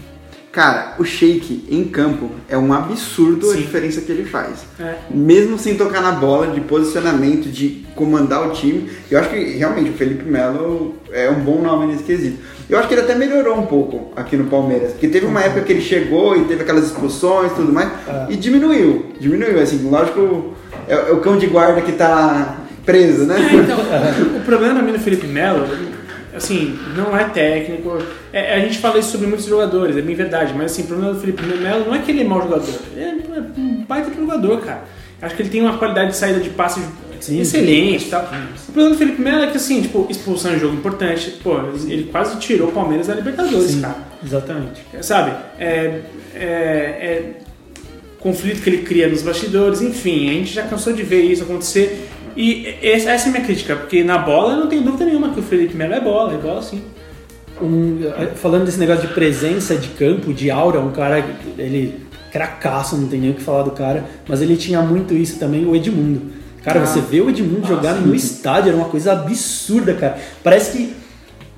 Cara, o Sheik em campo é um absurdo a Sim. diferença que ele faz. É. Mesmo sem tocar na bola, de posicionamento, de comandar o time. Eu acho que realmente o Felipe Melo é um bom nome nesse quesito. Eu acho que ele até melhorou um pouco aqui no Palmeiras. Porque teve uma época que ele chegou e teve aquelas expulsões e tudo mais. E diminuiu. Diminuiu, assim, lógico, é, é o cão de guarda que tá preso, né? É, então, o problema pra mim do Felipe Melo, assim, não é técnico. É, a gente fala isso sobre muitos jogadores, é bem verdade, mas assim, o problema do Felipe Melo não é que ele é mau jogador, ele é um baita de jogador, cara. Acho que ele tem uma qualidade de saída de passe excelente e tal. O problema do Felipe Melo é que, assim, tipo, expulsão em jogo importante, pô, ele quase tirou o Palmeiras da Libertadores, Sim, cara. exatamente. Sabe? É, é, é conflito que ele cria nos bastidores, enfim, a gente já cansou de ver isso acontecer. E essa essa é a minha crítica, porque na bola eu não tenho dúvida nenhuma que o Felipe Melo é bola, é bola sim. Um, falando desse negócio de presença de campo, de aura, um cara, ele cracaço, não tem nem o que falar do cara, mas ele tinha muito isso também, o Edmundo. Cara, Ah. você vê o Edmundo jogar no estádio, era uma coisa absurda, cara. Parece que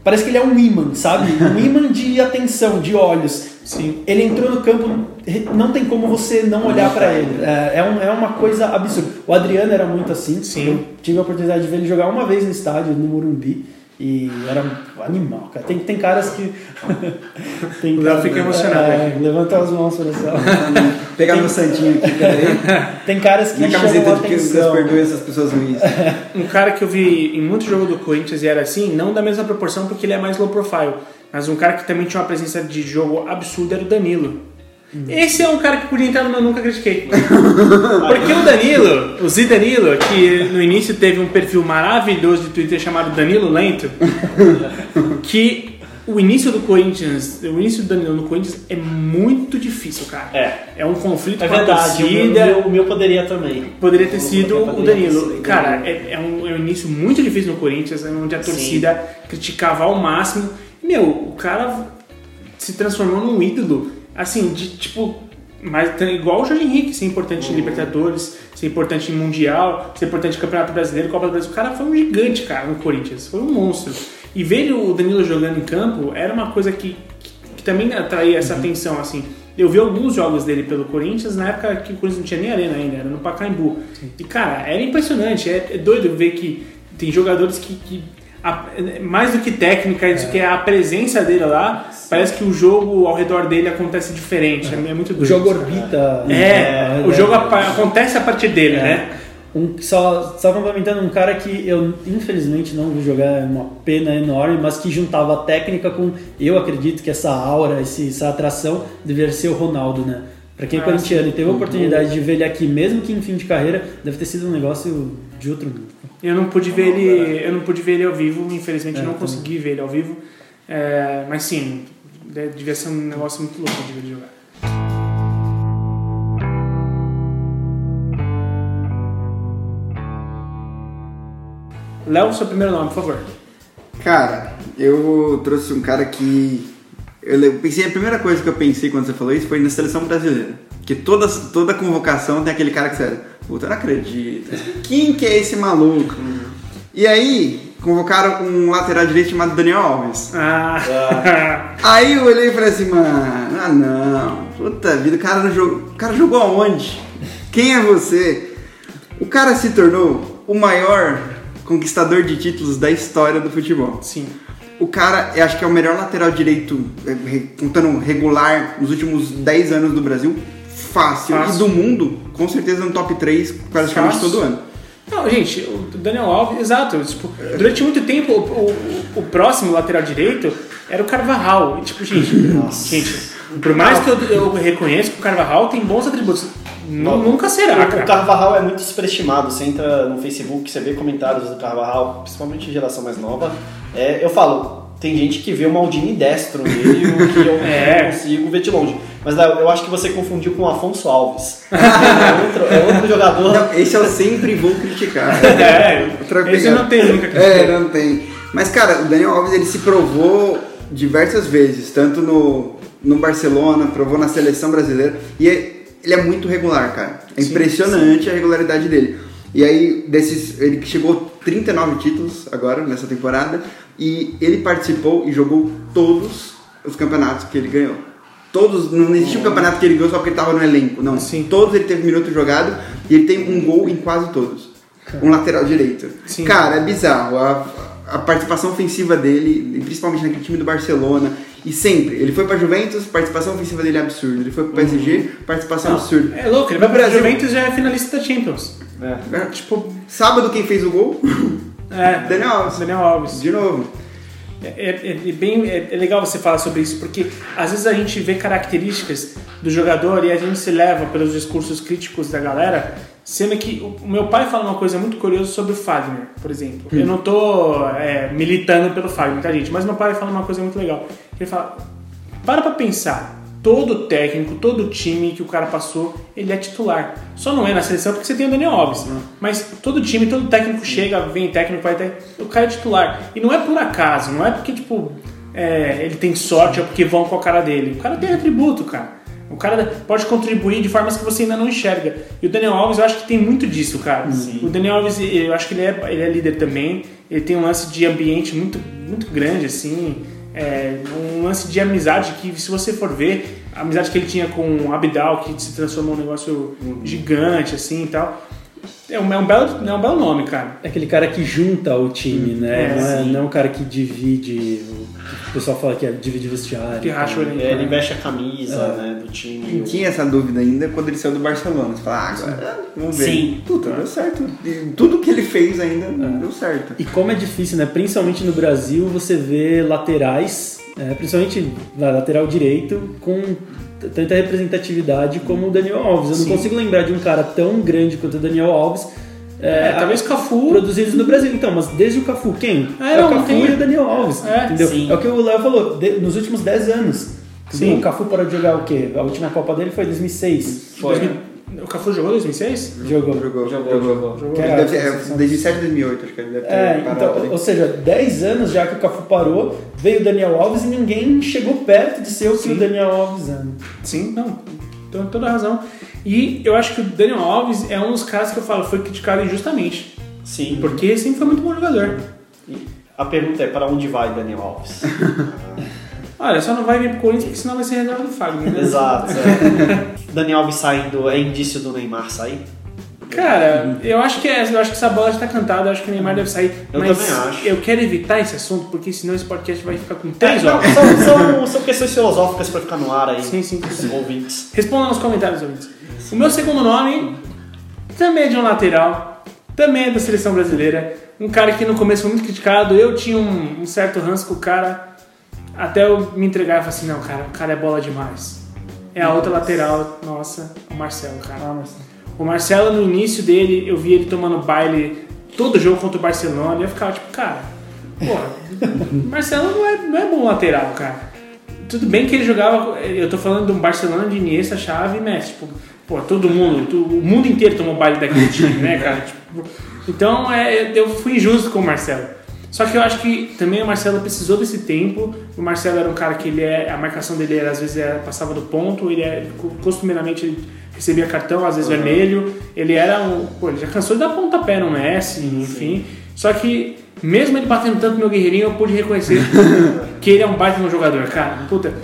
parece que ele é um imã, sabe? Um imã de atenção, de olhos. Sim. Ele entrou no campo, não tem como você não olhar pra ele. É, é, um- é uma coisa absurda. O Adriano era muito assim. Sim. Eu tive a oportunidade de ver ele jogar uma vez no estádio, no Morumbi. E era um animal, cara. Tem, tem caras que. tem O Léo caras- fica emocionado É, levanta as mãos para céu. Pegar meu santinho aqui, peraí. Tem caras que Minha camiseta de que Deus atenção. perdoe essas pessoas ruins. Um cara que eu vi em muito jogo do Corinthians e era assim, não da mesma proporção porque ele é mais low profile, mas um cara que também tinha uma presença de jogo absurda era o Danilo. Esse é um cara que podia entrar no meu Nunca Critiquei. Porque o Danilo, o Zidanilo, que no início teve um perfil maravilhoso de Twitter chamado Danilo Lento, que o início do Corinthians, o início do Danilo no Corinthians é muito difícil, cara. É. É um conflito É com a verdade, meu, torcida. o meu- o meu poderia também. Poderia ter O sido o Danilo. Cara, Danilo. é, é um, é um início muito difícil no Corinthians, onde a torcida criticava ao máximo. Meu, o cara se transformou num ídolo, assim, de tipo. Mas igual o Jorge Henrique, ser importante em Libertadores, ser importante em Mundial, ser importante em Campeonato Brasileiro, Copa do Brasil. O cara foi um gigante, cara, no Corinthians. Foi um monstro. E ver o Danilo jogando em campo era uma coisa que, que, que também atraía essa atenção, assim. Eu vi alguns jogos dele pelo Corinthians na época que o Corinthians não tinha nem arena ainda, era no Pacaembu. E, cara, era impressionante. É, é doido ver que tem jogadores que... que a- mais do que técnica, isso que é a presença dele lá, parece que o jogo ao redor dele acontece diferente. É, é muito doido. O jogo orbita. É, o jogo acontece a partir dele, né? Um, só, só complementando, um cara que eu infelizmente não vi jogar, é uma pena enorme, mas que juntava a técnica com, eu acredito que essa aura, esse, essa atração, deveria ser o Ronaldo, né? Pra quem é Ah, corintiano e teve a oportunidade de ver ele aqui, mesmo que em fim de carreira, deve ter sido um negócio de outro mundo. Eu não pude ver ele, eu não pude ver ele ao vivo, infelizmente É, não também. consegui ver ele ao vivo. É, mas sim, de- devia ser um negócio muito louco de ver ele jogar. Léo, seu primeiro nome, por favor. Cara, eu trouxe um cara que. Eu pensei, a primeira coisa que eu pensei quando você falou isso foi na seleção brasileira. Que toda, toda convocação tem aquele cara que você. Puta, eu não acredito. Quem que é esse maluco? E aí, convocaram um lateral direito chamado Daniel Alves. Ah, Aí eu olhei e falei assim, mano, ah não, puta vida, o cara, não jogou, o cara jogou aonde? Quem é você? O cara se tornou o maior conquistador de títulos da história do futebol. sim. O cara, eu acho que é o melhor lateral direito, re- contando regular, nos últimos 10 anos do Brasil. Fácil. Fácil. E do mundo, com certeza no top 3, praticamente Fácil. todo ano. Não, gente, o Daniel Alves, exato. Tipo, durante muito tempo, o, o- o próximo lateral direito era o Carvajal. E, tipo, gente, gente, por mais que eu, eu reconheça que o Carvajal tem bons atributos, nu- nunca será, O, o cara. Carvajal é muito superestimado. Você entra no Facebook, você vê comentários do Carvajal, principalmente geração mais nova. É, eu falo, tem gente que vê o Maldini destro nele, o que eu É. não consigo ver de longe. Mas eu acho que você confundiu com o Afonso Alves. é, outro, é outro jogador. Não, esse eu sempre vou criticar. É, Outra esse pegada. não tem nunca. É, não tem. Mas, cara, o Daniel Alves ele se provou diversas vezes, tanto no, no Barcelona, provou na seleção brasileira. E é- ele é muito regular, cara. É Sim, impressionante a regularidade dele. E aí, desses, ele chegou a 39 títulos agora, nessa temporada, e ele participou e jogou todos os campeonatos que ele ganhou. Todos, não existe um campeonato que ele ganhou só porque ele tava no elenco, não. Sim. Todos ele teve minuto jogado e ele tem um gol em quase todos. Um lateral direito. Sim. Cara, é bizarro. A, a participação ofensiva dele, principalmente naquele time do Barcelona, e sempre. Ele foi pra Juventus, participação ofensiva dele é absurda. Ele foi pro PSG, participação absurda. É louco, ele vai pra Brasil- Juventus e já é finalista da Champions. É. É, tipo, sábado quem fez o gol? É, Daniel Alves. Daniel Alves. De novo. É, é- é bem, é, é legal você falar sobre isso, porque às vezes a gente vê características do jogador e a gente se leva pelos discursos críticos da galera, sendo que o, meu pai fala uma coisa muito curiosa sobre o Fagner, por exemplo. Eu não tô é, militando pelo Fagner, tá, gente? Mas meu pai fala uma coisa muito legal. Ele fala, para pra pensar, todo técnico, todo time que o cara passou, ele é titular. Só não é na seleção porque você tem o Daniel Alves. Mas todo time, todo técnico chega, vem técnico, vai ter. O cara é titular. E não é por acaso, não é porque, tipo, é, ele tem sorte ou porque vão com a cara dele. O cara tem atributo, cara. O cara pode contribuir de formas que você ainda não enxerga. E o Daniel Alves, eu acho que tem muito disso, cara. O Daniel Alves, eu acho que ele é, ele é líder também. Ele tem um lance de ambiente muito, muito grande, assim. É, um lance de amizade que, se você for ver, a amizade que ele tinha com o Abidal, que se transformou num negócio gigante, assim e tal. É um, é, um belo, é um belo nome, cara. É aquele cara que junta o time, né? É, não, é, não é um cara que divide. O pessoal fala que é divide vestiário. Que racha o elenco. É, ele veste a camisa né, do time. Não tinha essa dúvida ainda quando ele saiu do Barcelona. Você fala, ah, agora vamos ver. Sim. Tudo deu certo. E tudo que ele fez ainda deu certo. E como é difícil, né? Principalmente no Brasil, você vê laterais, é, principalmente na lateral direito, com tanta representatividade como o Daniel Alves. Eu não Sim. consigo lembrar de um cara tão grande quanto o Daniel Alves. É, talvez Cafu. Produzidos no Brasil. Então, mas desde o Cafu, quem? É, É, não, o Cafu tem- e o Daniel Alves. É, entendeu? sim. É o que o Léo falou. de- nos últimos 10 anos. Sim. O Cafu parou de jogar o quê? A última Copa dele foi em 2006. Foi. 2000 O Cafu jogou em 2006? Jogou. Jogou, Jogou, jogou. Que Ele deve ter- a é, sensação- 2007 2008, acho que ele deve ter É, parado então, ali. ou seja, 10 anos já que o Cafu parou, veio o Daniel Alves e ninguém chegou perto de ser o que Sim. o Daniel Alves é. Sim, não. Tem toda a razão. E eu acho que o Daniel Alves é um dos caras que eu falo, foi criticado injustamente. Sim. Porque sempre foi muito bom jogador. A pergunta é: para onde vai Daniel Alves? Olha, só não vai vir pro Corinthians porque senão vai ser reserva do Fagner. Né? Exato. é. Daniel Alves saindo é indício do Neymar sair? Cara, eu acho que é, eu acho que essa bola já tá cantada, eu acho que o Neymar deve sair. Eu mas também acho. eu quero evitar esse assunto, porque senão esse podcast vai ficar com três É, não, horas. são, são, são questões filosóficas para ficar no ar aí. Sim, sim, sim. ouvintes. Responda nos comentários, ouvintes. O meu segundo nome também é de um lateral, também é da seleção brasileira. Um cara que no começo foi muito criticado. Eu tinha um, um certo ranço com o cara, até eu me entregar e falar assim: não, cara, o cara é bola demais. É a outra lateral, nossa, o Marcelo, cara. O Marcelo, no início dele, eu vi ele tomando baile todo jogo contra o Barcelona e eu ficava tipo, cara, porra, o Marcelo não é, não é bom lateral, cara. Tudo bem que ele jogava. Eu tô falando de um Barcelona de Iniesta, Xavi e Messi. Tipo, pô, todo mundo, o mundo inteiro tomou baile daquele time, né, cara? Tipo, então é, eu fui injusto com o Marcelo. Só que eu acho que também o Marcelo precisou desse tempo. O Marcelo era um cara que ele é, a marcação dele era, às vezes era, passava do ponto, ele é, costumeiramente ele recebia cartão, às vezes vermelho. Ele era um. Pô, ele já cansou de dar pontapé no Messi, enfim. Só que, mesmo ele batendo tanto meu guerreirinho, eu pude reconhecer que ele é um baita no jogador, cara. Puta.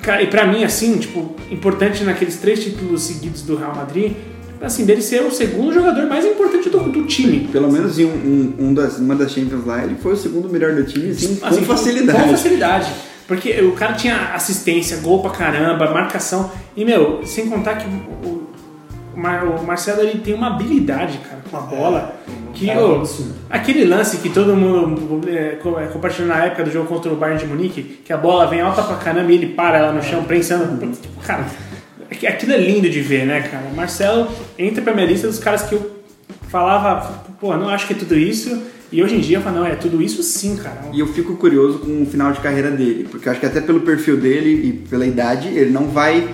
Cara, e pra mim, assim, tipo, importante naqueles três títulos seguidos do Real Madrid, assim, dele ser o segundo jogador mais importante do, do time. Pelo menos em um, um, um das, uma das Champions lá, ele foi o segundo melhor do time, assim, Assim, com facilidade. Com facilidade. Porque o cara tinha assistência, gol pra caramba, marcação. E, meu, sem contar que o, o Mar- o Marcelo ele tem uma habilidade, cara, com a bola. Que é ô, um absurdo. aquele lance que todo mundo é, é, compartilhou na época do jogo contra o Bayern de Munique, que a bola vem alta pra caramba e ele para lá no chão, prensando. Tipo, cara, aquilo é lindo de ver, né, cara? Marcelo entra pra minha lista dos caras que eu falava, pô, não acho que é tudo isso. E hoje em dia eu falo, não, é tudo isso sim, cara. E eu fico curioso com o final de carreira dele, porque eu acho que até pelo perfil dele e pela idade, ele não vai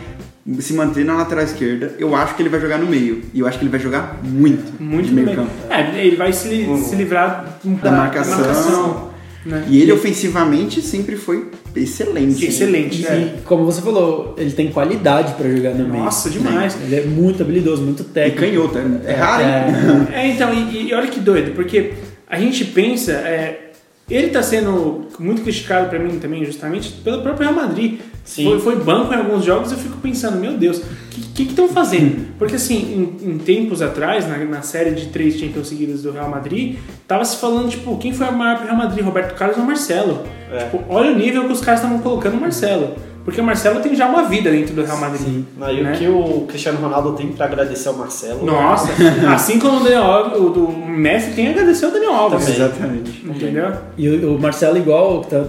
se manter na lateral esquerda. Eu acho que ele vai jogar no meio. E eu acho que ele vai jogar muito, Muito de meio bem. campo. É, ele vai se, li- se livrar um Da marcação. Né? E ele ofensivamente sempre foi excelente. Excelente, E, é. como você falou, ele tem qualidade pra jogar no meio. Nossa, demais. Ele é muito habilidoso, muito E técnico. canhoto, é, é raro, hein? É, É, então, e, e olha que doido, porque a gente pensa, é, ele tá sendo muito criticado pra mim também, justamente, pelo próprio Real Madrid. Sim. Foi, foi banco em alguns jogos eu fico pensando, meu Deus, o que estão fazendo? Porque assim, em, em tempos atrás, na, na série de três Champions seguidas do Real Madrid, tava se falando, tipo, quem foi o maior pro Real Madrid, Roberto Carlos ou Marcelo? É. Tipo, olha o nível que os caras estavam colocando o Marcelo. Porque o Marcelo tem já uma vida dentro do Real Madrid. Aí né? o que o Cristiano Ronaldo tem pra agradecer ao Marcelo. Nossa, assim como o Daniel Alves, o do Messi tem a agradecer ao Daniel Alves. Também. Exatamente. Entendeu? E o, o Marcelo, igual, tá,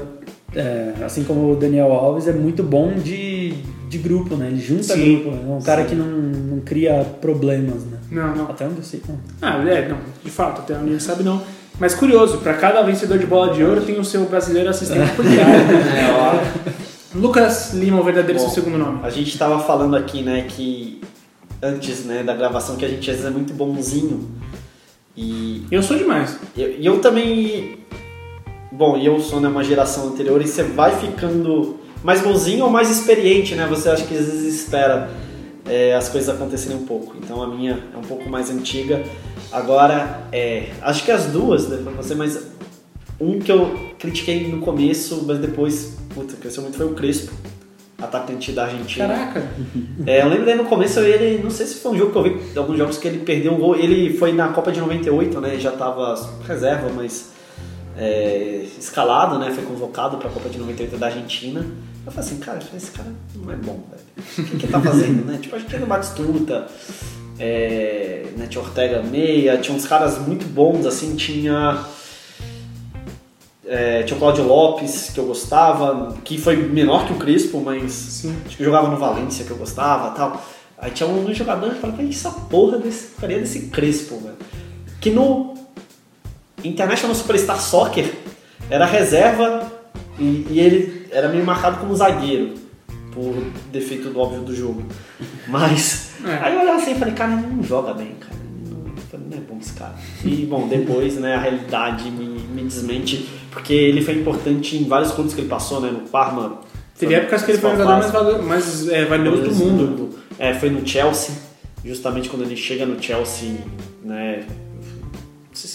é, assim como o Daniel Alves, é muito bom de, de grupo, né? Ele junta Sim. grupo. É um cara que não, não cria problemas, né? Não, não. Até onde eu sei. Não. Ah, é, não, de fato, até onde sabe não. Mas curioso, para cada vencedor de bola de ouro tem o seu brasileiro assistente por diário. É, ó. Lucas Lima, o verdadeiro Bom, seu segundo nome. A gente tava falando aqui, né, que antes, né, da gravação, que a gente às vezes é muito bonzinho. E Eu sou demais. eu, e eu também. Bom, e eu sou né, uma geração anterior e você vai ficando mais bonzinho ou mais experiente, né? Você acha que às vezes espera é, as coisas acontecerem um pouco. Então a minha é um pouco mais antiga. Agora, é, acho que as duas, né, pra você, mas um que eu critiquei no começo, mas depois, puta, cresceu muito foi o Crespo, atacante da Argentina. Caraca. É, eu lembro no começo ele, não sei se foi um jogo que eu vi, alguns jogos que ele perdeu um gol. Ele foi na Copa de 98, né? Já tava reserva, mas é, escalado, né? Foi convocado pra Copa de 98 da Argentina. Eu falei assim, cara, esse cara não é bom, velho. O que, que ele tá fazendo, né? Tipo, a gente tinha no Batistuta, é, né, tinha Ortega Meia, tinha uns caras muito bons, assim, tinha. É, tinha o Cláudio Lopes, que eu gostava, que foi menor que o Crispo, mas Sim. acho que jogava no Valência, que eu gostava tal. Aí tinha um jogador que falei, que essa porra desse, faria desse Crespo, velho. Que no International Superstar Soccer era reserva e, e ele era meio marcado como zagueiro, por defeito do óbvio do jogo. Mas, É. aí eu olhava assim e falei, cara, ele não joga bem, cara. Não, falei, não é bom esse cara. E, bom, depois, né, a realidade me, me desmente, porque ele foi importante em vários clubes que ele passou, né, no Parma. Teve épocas que ele foi o jogador mais, mais é, valioso do mundo. É, foi no Chelsea, justamente quando ele chega no Chelsea, né?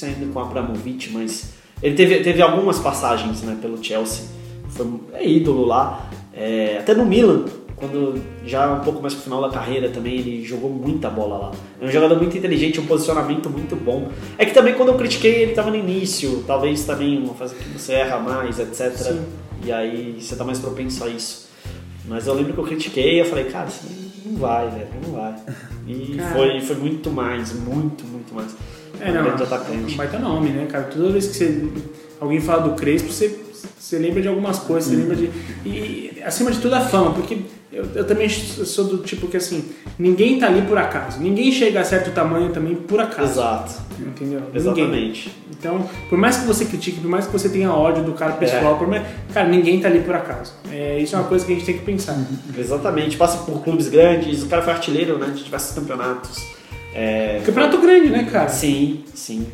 Ainda com o Abramovich, mas ele teve, teve algumas passagens né, pelo Chelsea. Foi é ídolo lá. É, até no Milan, quando já um pouco mais pro final da carreira também, ele jogou muita bola lá. É um jogador muito inteligente, um posicionamento muito bom. É que também quando eu critiquei ele estava no início, talvez também uma fase que você erra mais, etc. Sim. E aí você tá mais propenso a isso. Mas eu lembro que eu critiquei, eu falei, cara, isso não vai, velho, não vai. E foi, foi muito mais, muito, muito mais. É, Um não. grande Um atacante. baita nome, né, cara? Toda vez que você, alguém fala do Crespo, você, você lembra de algumas coisas, você lembra de. E acima de tudo a fama, porque eu, eu também sou do tipo que assim, ninguém tá ali por acaso. Ninguém chega a certo tamanho também por acaso. Exato, Entendeu? Ninguém. exatamente. Então, por mais que você critique, por mais que você tenha ódio do cara pessoal, por mais, cara, ninguém tá ali por acaso. É, isso é uma coisa que a gente tem que pensar. Exatamente. Passa por clubes grandes, o cara foi artilheiro né, de diversos campeonatos. É, Campeonato grande, né, cara? Sim, sim.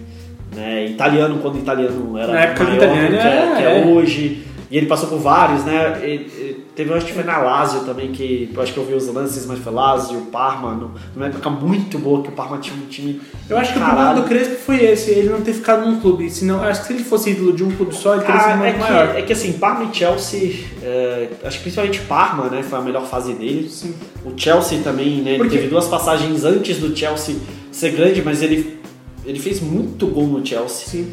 Né, italiano, quando italiano era Na época do maior italiano que, é, era- que é é. hoje. E ele passou por vários, né? E- e teve, acho que foi na Lazio também, que eu acho que eu vi os lances, mas foi Lazio, Parma, no- numa época muito boa, que o Parma tinha um time. Eu acho que o Caralho. problema do Crespo foi esse, ele não ter ficado num clube. Senão, acho que se ele fosse ídolo de um clube só, ele teria sido Ah, é, muito que, maior. é que assim, Parma e Chelsea, é, acho que principalmente Parma, né? Foi a melhor fase dele. Sim. O Chelsea também, né? Ele teve duas passagens antes do Chelsea ser grande, mas ele, ele fez muito gol no Chelsea. Sim.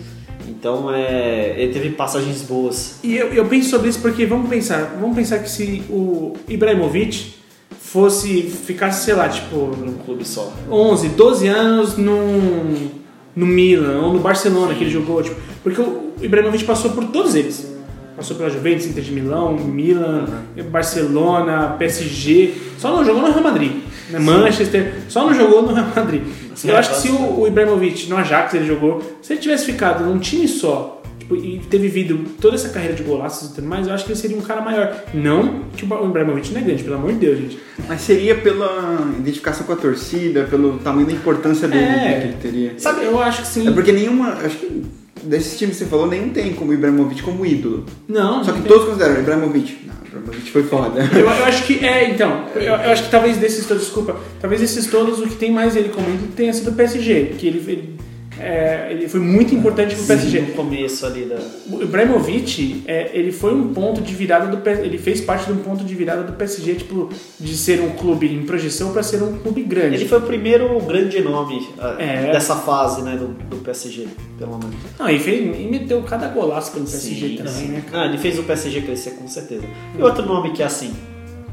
Então é, ele teve passagens boas. E eu, eu penso sobre isso porque vamos pensar, vamos pensar que se o Ibrahimovic fosse ficasse, sei lá, tipo, num clube só. 11, 12 anos num, no Milan ou no Barcelona que ele jogou, tipo, porque o Ibrahimovic passou por todos eles. Passou pela Juventus, Inter de Milão, Milan, Barcelona, PSG, só não jogou no Real Madrid. Né? Manchester, só não jogou no Real Madrid. Eu acho que se o, o Ibrahimovic no Ajax ele jogou, se ele tivesse ficado num time só tipo, e ter vivido toda essa carreira de golaços e tudo mais, eu acho que ele seria um cara maior. Não que o Ibrahimovic não é grande, pelo amor de Deus, gente. Mas seria pela identificação com a torcida, pelo tamanho da importância dele É. que ele teria. Sabe, eu acho que sim. É porque nenhuma. Acho que desses times que você falou, nenhum tem como Ibrahimovic como ídolo. Não, Só que todos consideram Ibrahimovic. Não, Ibrahimovic foi foda. Eu, eu acho que é, então. Eu, eu acho que talvez desses todos, desculpa, talvez desses todos o que tem mais ele como ídolo tenha sido o PSG, que ele, ele, é, ele foi muito importante pro PSG. No começo ali da. O Ibrahimovic, é, ele foi um ponto de virada do ele fez parte de um ponto de virada do PSG, tipo, de ser um clube em projeção para ser um clube grande. Ele foi o primeiro grande nome ah, É. dessa fase, né, do, do PSG, pelo menos. Não, e, fez, e meteu cada golaço pelo PSG também, né? cara? Ah, ele fez o PSG crescer com certeza. E outro nome que é assim,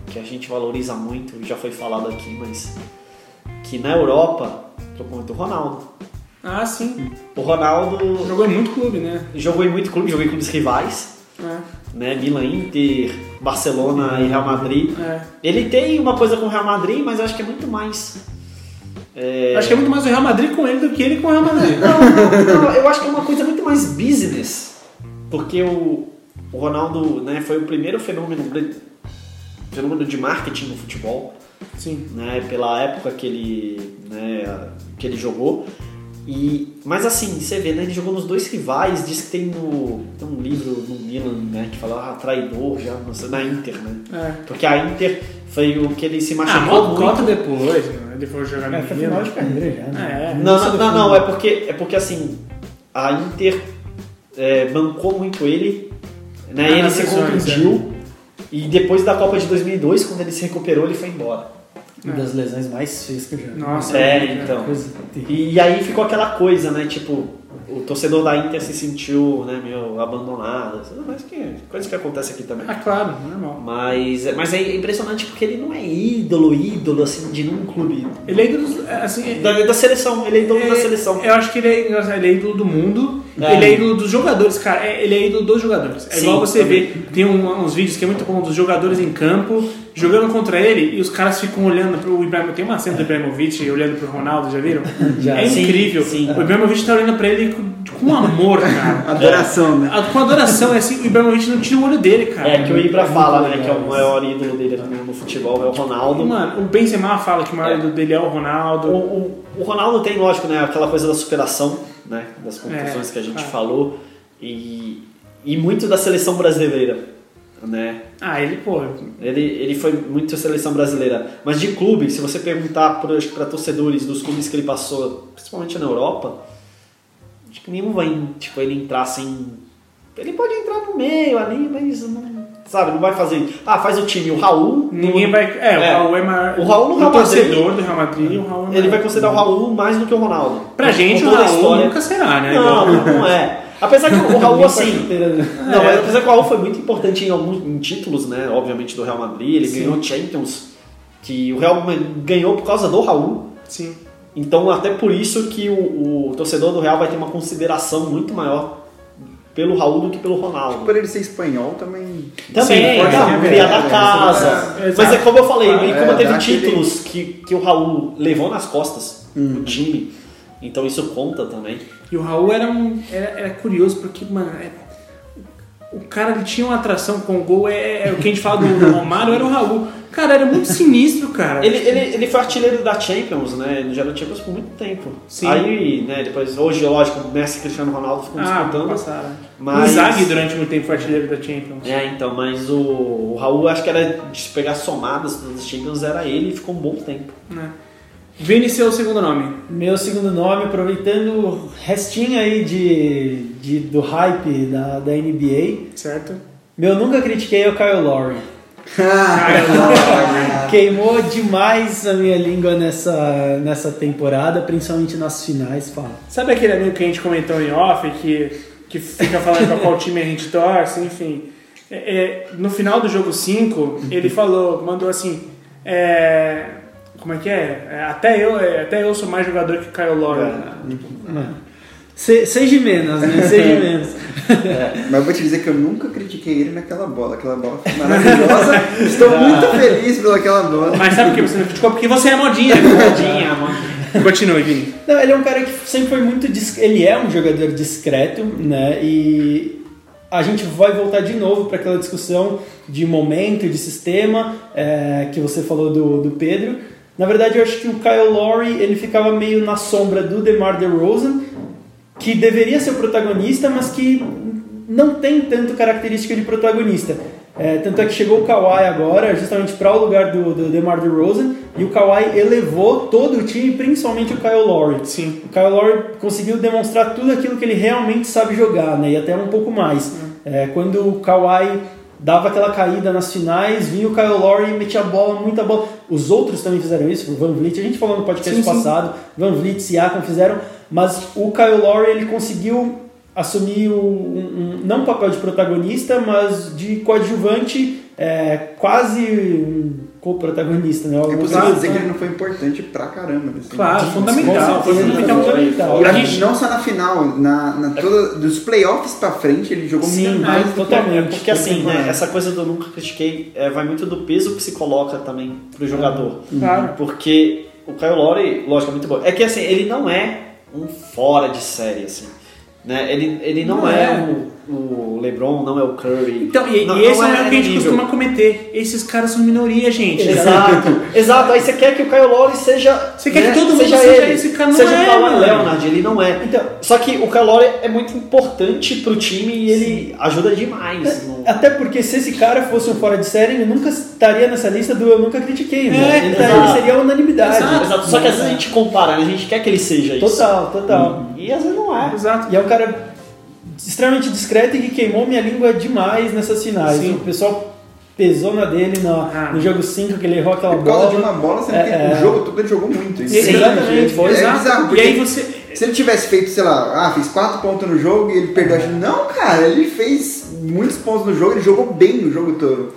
que a gente valoriza muito, já foi falado aqui, mas que na Europa trocou muito o Ronaldo. Ah, sim. O Ronaldo Jogou em muito clube, né? jogou em muito clube, jogou em clubes rivais, É, né? Milan, Inter, Barcelona e Real Madrid. é. Ele tem uma coisa com o Real Madrid, mas eu acho que é muito mais. é, Acho que é muito mais o Real Madrid com ele do que ele com o Real Madrid. Não, não, não, eu acho que é uma coisa muito mais business. Porque o, o Ronaldo né, foi o primeiro fenômeno, fenômeno de marketing no futebol, Sim. né, pela época que ele, né, que ele jogou. E, mas assim, você vê, né, ele jogou nos dois rivais, diz que tem, no, tem um livro no Milan né, que fala ah, traidor já não sei, na Inter, né? É. Porque a Inter foi o que ele se Ah, machucou mó muito. cota depois, mano. ele foi jogar no É, foi Milan. final de carreira já, né? É. Não, não, não, não, é porque, é porque assim, a Inter é, bancou muito ele, né? Ah, ele se contundiu e depois da Copa de 2002, quando ele se recuperou, ele foi embora. Uma das lesões mais feias que eu já vi. Nossa, É, cara. então. Coisa terrível. E aí ficou aquela coisa, né? Tipo, o torcedor da Inter se sentiu, né, meio abandonado. Mas que coisa que acontece aqui também. Ah, claro, normal. Mas, mas é impressionante porque ele não é ídolo, ídolo, assim, de nenhum clube. Ele é ídolo, assim... Da, da seleção, ele é ídolo da seleção. Eu acho que ele é, ele é ídolo do mundo, É. ele é ídolo dos jogadores, cara. é- Ele é ídolo dos jogadores. É Sim, igual você também. vê, tem um- uns vídeos que é muito bom dos jogadores em campo, jogando contra ele, e os caras ficam olhando pro Ibrahimovic. Tem uma cena do Ibrahimovic olhando pro Ronaldo, já viram? Já. É Sim, incrível. sim. O Ibrahimovic tá olhando pra ele com, com amor, cara. Adoração, né? A- Com adoração, é assim, o Ibrahimovic não tira o olho dele, cara. É que o Ibra É fala, né, que é o maior ídolo dele no, futebol, é o Ronaldo. Mano, o Benzema fala que o maior É. ídolo dele é o O, Ronaldo. o, o Ronaldo tem, lógico, né, aquela coisa da superação, né, das contusões É, que a gente claro. falou, e, e muito da seleção brasileira, né. Ah, ele, pô, Ele, ele foi muito seleção brasileira. Mas de clube, se você perguntar para torcedores dos clubes que ele passou, principalmente na Europa, acho que nenhum vai tipo, ele entrar assim. Ele pode entrar no meio ali, mas não. Sabe, não vai fazer. Ah, faz o time. O Raul. ninguém no- vai. É, o É. Raul é maior. O Raul no Real torcedor Madrid- do Real Madrid, o Raul é Ele vai considerar o Raul mais do que o Ronaldo. Pra gente, o Raul nunca será, né? Não, não é. Apesar que o Raul, assim. Não, mas apesar que o Raul foi muito importante em alguns em títulos, né? Obviamente do Real Madrid, ele ganhou Champions, que o Real ganhou por causa do Raul. Sim. Então até por isso que o, o torcedor do Real vai ter uma consideração muito maior pelo Raul do que pelo Ronaldo. Por ele ser espanhol também. Também, pode tá, ser, cria é, da é, casa. é, Mas exato. é como eu falei, Ah, e como é, teve aquele- títulos que, que o Raul levou nas costas do time, então isso conta também. E o Raul era um. Era, era curioso, porque, mano. é- o cara ele tinha uma atração com o gol. É, é o que a gente fala do, do Romário, era o Raul. Cara, era muito sinistro, cara. Ele, ele, ele foi artilheiro da Champions, né? Ele já era Champions por muito tempo. Sim. Aí, né, depois, hoje, lógico, o Messi e Cristiano Ronaldo ficam ah, disputando. passaram. Mas- O Zaghi durante muito tempo foi artilheiro da Champions. É, então, mas o, o Raul, acho que era de pegar somadas todas as Champions, era ele e ficou um bom tempo. Né? Vini, seu segundo nome. Meu segundo nome, aproveitando o restinho aí de, de, do hype da, da NBA, Certo? meu nunca critiquei é o Kyle Lowry. Cara, Queimou demais a minha língua nessa, nessa temporada, principalmente nas finais, fala. sabe aquele amigo que a gente comentou em off, que, que fica falando pra qual time a gente torce, enfim. É, é, no final do jogo 5, ele falou, mandou assim. é, como é que é? É, até, eu, é, até eu sou mais jogador que o Kyle Lowry. Se, seja menos, né? Seja menos. Mas eu vou te dizer que eu nunca critiquei ele naquela bola. Aquela bola foi maravilhosa. Estou muito feliz pelaquela bola. Mas sabe por que você não criticou? Porque você é modinha. Modinha, modinha. Continue, Vini. Não, ele é um cara que sempre foi muito. dis- Ele é um jogador discreto, né? E a gente vai voltar de novo para aquela discussão de momento, de sistema, é, que você falou do, do Pedro. Na verdade, eu acho que o Kyle Lowry ele ficava meio na sombra do DeMar DeRozan, que deveria ser o protagonista, mas que não tem tanto característica de protagonista. É, tanto é que chegou o Kawhi agora, justamente para o lugar do, do DeMar DeRozan, e o Kawhi elevou todo o time, principalmente o Kyle Lowry. Sim. O Kyle Lowry conseguiu demonstrar tudo aquilo que ele realmente sabe jogar, né? E até um pouco mais. É, quando o Kawhi dava aquela caída nas finais, vinha o Kyle Lowry e metia a bola, muita bola. Os outros também fizeram isso, o Van Vliet, a gente falou no podcast Sim, sim. passado, Van Vliet, Siakam fizeram, mas o Kyle Lowry ele conseguiu assumir o, um, um- não um papel de protagonista, mas de coadjuvante, é, quase um co-protagonista, né? É Algo possível dizer que ele não foi importante pra caramba. Assim. Claro, Com fundamental. Foi fundamental. fundamental. E A gente- não só na final, na, na toda, dos playoffs pra frente, ele jogou Sim, muito mais. mas totalmente. Porque assim, né, essa coisa do nunca critiquei é, vai muito do peso que se coloca também pro jogador. Claro. Porque o Kyle Lowry, lógico, é muito bom. É que assim, ele não é um fora de série, assim. Né? Ele, ele não, Não é, é. um, o LeBron, não é o Curry. Então, e, não, e esse não é, o erro que a gente nível. costuma cometer. Esses caras são minoria, gente. Exato, exato. Aí você quer que o Kyle Lowry seja. Você quer né, que todo mundo seja, seja ele, esse cara, não seja é, o Kawhi. Leonard, ele não é. Então, só que o Kyle Lowry é muito importante pro time e ele ajuda demais. no- Até porque se esse cara fosse um fora de série, ele nunca estaria nessa lista do eu nunca critiquei, né? É, ele, estaria- exato. seria unanimidade. Exato. Exato. Só que às vezes a gente compara, né? a gente quer que ele seja isso. Total, total. E às vezes não é. Exato. E é um cara extremamente discreto e que queimou minha língua demais nessas finais. Sim. O pessoal pesou na dele no, Ah. no jogo 5, que ele errou aquela Por causa bola. de uma bola, você É, tem, é. o jogo todo ele jogou muito. Isso é exatamente, é, Exato. bizarro, e porque aí você. se ele tivesse feito, sei lá, ah, fez 4 pontos no jogo e ele perdeu a chance. Não, cara, ele fez muitos pontos no jogo, ele jogou bem o jogo todo.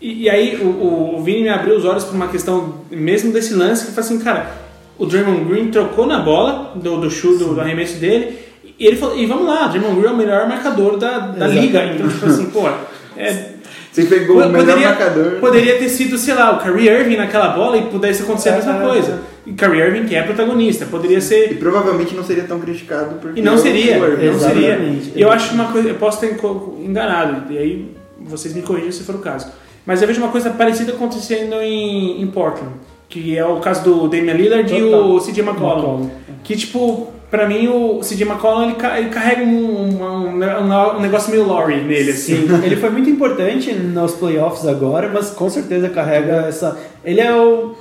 E, e aí o, o, o Vini me abriu os olhos pra uma questão mesmo desse lance que foi assim, cara, o Draymond Green trocou na bola do, do chute, do, do arremesso dele, e ele falou, e vamos lá, o Draymond Green é o melhor marcador da, da Exatamente. liga. Então, tipo assim, pô, é, Você pegou o melhor marcador. poderia ter sido, sei lá, o Kyrie Irving naquela bola e pudesse acontecer a mesma É, coisa. E Kyrie Irving que é protagonista, poderia E ser provavelmente não seria tão criticado porque e não é o seria, Irving. não seria. Exatamente. E eu acho uma coisa, eu posso ter enganado, e aí vocês me corrigem se for o caso. Mas eu vejo uma coisa parecida acontecendo em, em Portland, que é o caso do Damian Lillard e Total. o CJ McCollum. McCollum. Que, tipo, pra mim o CJ McCollum ele, ele carrega um, um, um- um negócio meio Laurie nele, assim. Sim, ele foi muito importante nos playoffs agora, mas com certeza carrega essa. Ele é o.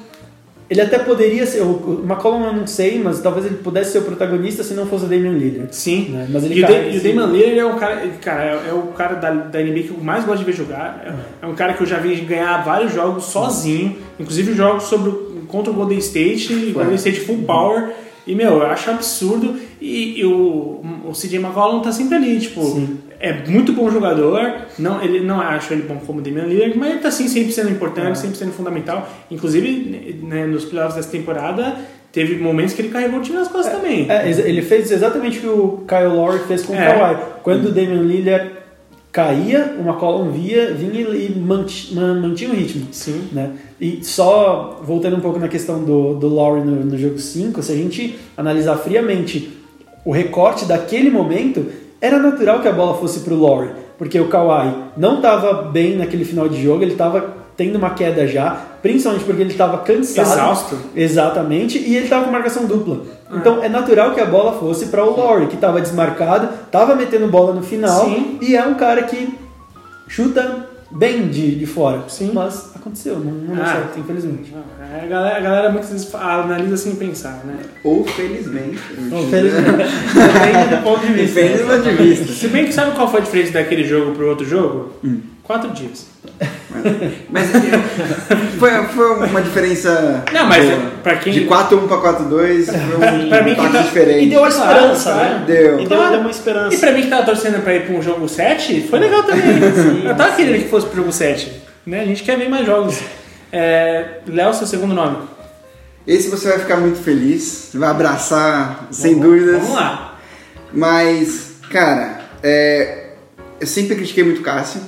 Ele até poderia ser. O McCollum eu não sei, mas talvez ele pudesse ser o protagonista se não fosse o Damian Lillard. Sim. Né? Mas ele e o, carrega Da- e o Damon Lillard é o cara, cara, é, é o cara da, da NBA que eu mais gosto de ver jogar. É, é um cara que eu já vi ganhar vários jogos sozinho, inclusive jogos sobre, o- contra o Golden State, e Golden State full power. E, meu, eu acho absurdo. E, e o, o CJ McCollum tá sempre ali, tipo, Sim. É muito bom jogador. Não, ele não acho ele bom como Damian Lillard, mas ele tá sim sempre sendo importante, sempre sendo fundamental. Inclusive, né, nos playoffs dessa temporada, teve momentos que ele carregou o time nas costas também. É, ele fez exatamente o que o Kyle Lowry fez com É. o Kawhi. Quando o Damian Lillard caía, o McCollum via, vinha e manti- man- mantinha o ritmo. Sim. Né? E só voltando um pouco na questão do, do Lowry no, no jogo 5, se a gente analisar friamente o recorte daquele momento, era natural que a bola fosse pro Lowry, porque o Kawhi não estava bem naquele final de jogo, ele estava tendo uma queda já, principalmente porque ele estava cansado. Exausto. Exatamente, e ele estava com marcação dupla. Então é natural que a bola fosse para o Lowry, que estava desmarcado, estava metendo bola no final, Sim. e é um cara que chuta bem de, de fora. Sim. Mas aconteceu, não, não deu Ah. certo, infelizmente. É, A galera, a galera muitas vezes analisa sem pensar, né? Ou felizmente. Infelizmente. Depende do ponto de vista. Depende do ponto de vista. Se bem que sabe qual foi a diferença daquele jogo pro outro jogo? Hum. Quatro dias. Mas foi, foi uma diferença. Não, mas boa. pra quem- De 4-1 pra 4-2 foi um Pra mim tá- diferente. E deu a esperança, claro. né? Deu. E deu, deu uma esperança. E pra mim que tava torcendo pra ir pra um jogo 7, foi legal também. Eu tava querendo que fosse pro jogo 7. Né? A gente quer ver mais jogos. É, Léo, seu segundo nome. Esse você vai ficar muito feliz, vai abraçar, sem dúvidas. Vamos lá. Mas, cara, é, eu sempre critiquei muito o Cássio.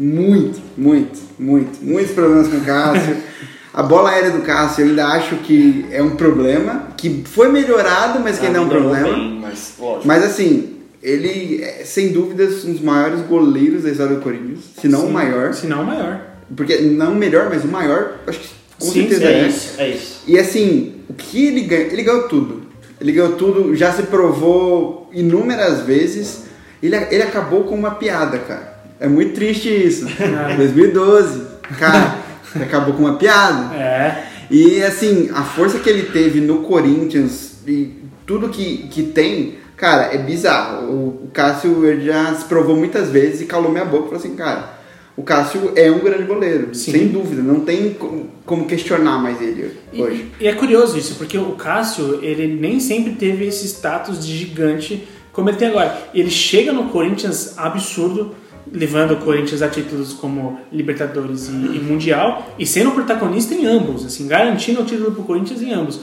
Muito, muito, muito. Muitos problemas com o Cássio. A bola aérea do Cássio eu ainda acho que é um problema, que foi melhorado, mas que ainda é um problema. bem, mas. Mas assim, ele é, sem dúvidas, um dos maiores goleiros da história do Corinthians, se não o maior. Se não, o maior. Porque não o melhor, mas o maior, acho que com Sim, certeza É é. isso, é isso. E assim, o que ele ganhou? Ele ganhou tudo. Ele ganhou tudo, já se provou inúmeras vezes. Ele, ele acabou com uma piada, cara. É muito triste isso. 2012, cara, acabou com uma piada. É. E assim, a força que ele teve no Corinthians e tudo que, que tem, cara, é bizarro. O, Cássio já se provou muitas vezes e calou minha boca e falou assim, cara, o Cássio é um grande goleiro, Sim. sem dúvida, não tem co- como questionar mais ele E, hoje. e é curioso isso, porque o Cássio, ele nem sempre teve esse status de gigante como ele tem agora. Ele chega no Corinthians absurdo, levando o Corinthians a títulos como Libertadores e, e Mundial, e sendo protagonista em ambos, assim, garantindo o título pro Corinthians em ambos.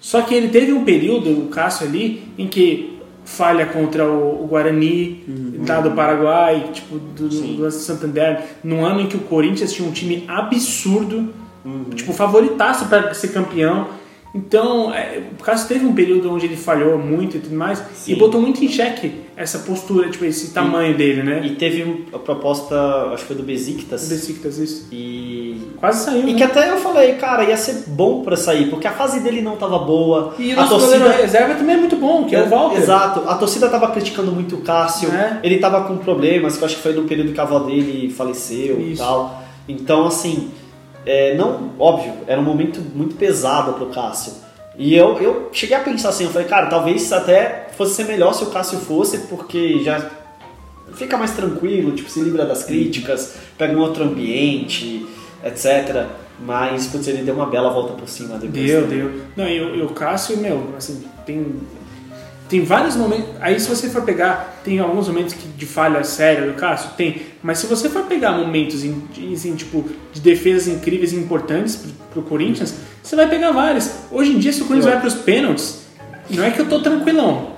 Só que ele teve um período, o Cássio ali, em que falha contra o, o Guarani, lá do Paraguai, tipo, do, do, do Santander, num ano em que o Corinthians tinha um time absurdo, tipo, favoritaço para ser campeão. Então, é, o Cássio teve um período onde ele falhou muito e tudo mais, Sim. e botou muito em xeque essa postura, tipo, esse tamanho dele, né? E teve a proposta, acho que foi do Besiktas. Besiktas, isso. E Quase saiu, E né? que até eu falei, cara, ia ser bom pra sair, porque a fase dele não tava boa. E o a torcida reserva também é muito bom, que é, o Walter. Exato. A torcida tava criticando muito o Cássio. É. Ele tava com problemas, que eu acho que foi no período que a avó dele faleceu e Isso. tal. Então, assim, é, não, óbvio, era um momento muito pesado pro Cássio. E eu, eu cheguei a pensar assim, eu falei, cara, talvez até fosse ser melhor se o Cássio fosse, porque já fica mais tranquilo, tipo, se livra das críticas, pega um outro ambiente, etc. Mas, putz, ele deu uma bela volta por cima depois. Deu, deu. Não, e o Cássio, meu, assim, tem. Tem vários momentos. Aí, se você for pegar, tem alguns momentos que, de falha séria do Cássio? Tem. Mas se você for pegar momentos, em, de- assim, tipo, de defesas incríveis e importantes pro, pro Corinthians, você vai pegar vários. Hoje em dia, se o Corinthians vai pros pênaltis, não é que eu tô tranquilão,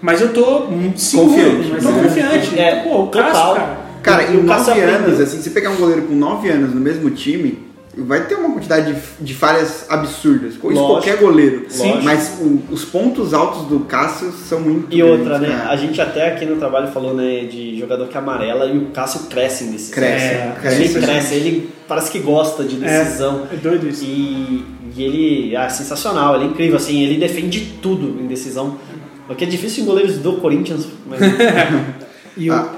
mas eu tô muito seguro, Confiante. mas tô confiante. É, Pô, o Cássio, total. cara. Cara, E em 9 anos, assim, se pegar um goleiro com 9 anos no mesmo time, vai ter uma quantidade de, de falhas absurdas. Isso Lógico. qualquer goleiro. Sim. Mas o- os pontos altos do Cássio são muito E outra, grandes, né? cara. A gente até aqui no trabalho falou, né, de jogador que é amarela e o Cássio cresce em decisão. Cresce, É, cresce. Ele cresce, ele parece que gosta de decisão. É doido isso. E, e ele é sensacional, ele é incrível, assim, ele defende tudo em decisão. O que é difícil em goleiros do Corinthians, mas E o... Ah.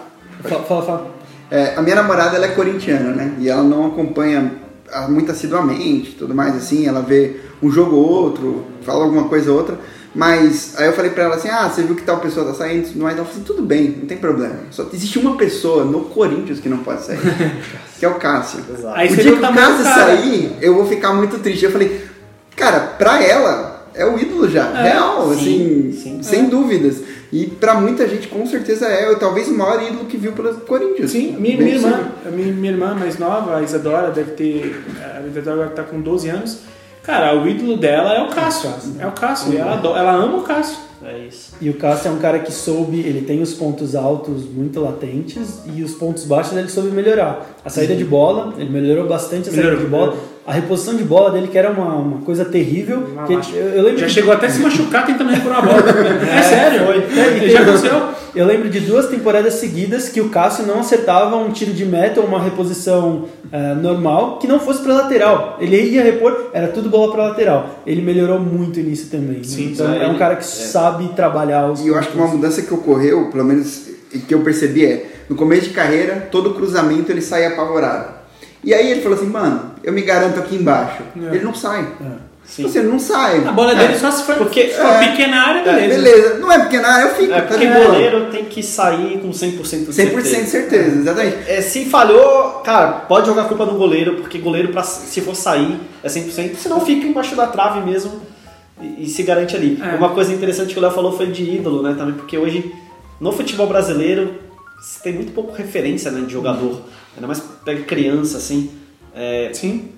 Fala, fala, fala. É, a minha namorada ela é corintiana, né? E ela não acompanha muito assiduamente, tudo mais assim. Ela vê um jogo ou outro, fala alguma coisa ou outra. Mas aí eu falei pra ela assim: Ah, você viu que tal pessoa tá saindo? Tudo mais. Ela falou assim: Tudo bem, não tem problema. Só existe uma pessoa no Corinthians que não pode sair, que é o Cássio. Exato. Aí o você dia que o o tamanho Cássio cara. sair, eu vou ficar muito triste. Eu falei: Cara, pra ela é o ídolo já, real, sim, assim, sim. sem dúvidas. E pra muita gente, com certeza é, talvez o maior ídolo que viu pelo Corinthians. Sim, minha, minha irmã, minha, minha irmã mais nova, a Isadora, deve ter. A Isadora agora tá com 12 anos. Cara, o ídolo dela é o Cássio. É o Cássio. E ela, ela ama o Cássio. é isso. E o Cássio é um cara que soube, ele tem os pontos altos muito latentes e os pontos baixos ele soube melhorar. A saída de bola, ele melhorou bastante a saída Melhorou, de bola. melhorou. A reposição de bola dele, que era uma, uma coisa terrível. Uma que eu, eu lembro Já de- chegou até a se machucar tentando recuperar a bola. É, sério. Foi. É, já aconteceu. Eu lembro de duas temporadas seguidas que o Cássio não acertava um tiro de meta ou uma reposição eh, normal que não fosse para lateral. Ele ia repor, era tudo bola para lateral. Ele melhorou muito nisso também. Sim, então é, é um cara que é. sabe trabalhar os E eu acho que uma mudança que ocorreu, pelo menos que eu percebi é, no começo de carreira, todo cruzamento ele saía apavorado. E aí ele falou assim, mano, eu me garanto aqui embaixo. É. Ele não sai. Sim. Você não sai. A bola É. dele só se for, Porque- se for é. pequena área, É, beleza. beleza. Não é pequena área, eu fico. É tá porque boa. goleiro tem que sair com 100% de 100% de certeza. certeza, exatamente. É, se falhou, cara, pode jogar a culpa no goleiro, porque goleiro, pra, se for sair, é 100%, senão fica embaixo da trave mesmo e, e se garante ali. É. Uma coisa interessante que o Léo falou foi de ídolo, né, também, porque hoje, no futebol brasileiro, se tem muito pouco referência, né, de jogador. Ainda mais pega criança, assim. É, Sim.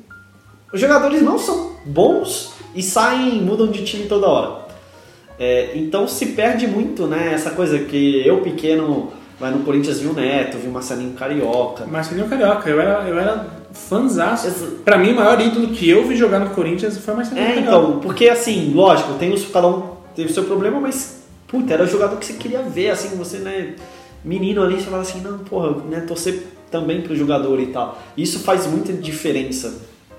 os jogadores não são bons e saem, mudam de time toda hora. É, então se perde muito, né? Essa coisa que eu pequeno vai no Corinthians vi o Neto, vi o Marcelinho Carioca. Marcelinho Carioca, eu era, eu era fãzaço. Pra mim, o maior ídolo que eu vi jogar no Corinthians foi o Marcelinho É, Carioca. então, porque assim, lógico, tem os, cada um teve o seu problema, mas puta, era o jogador que você queria ver, assim, você, né, menino ali, você fala assim, não, porra, né, torcer também pro jogador e tal. Isso faz muita diferença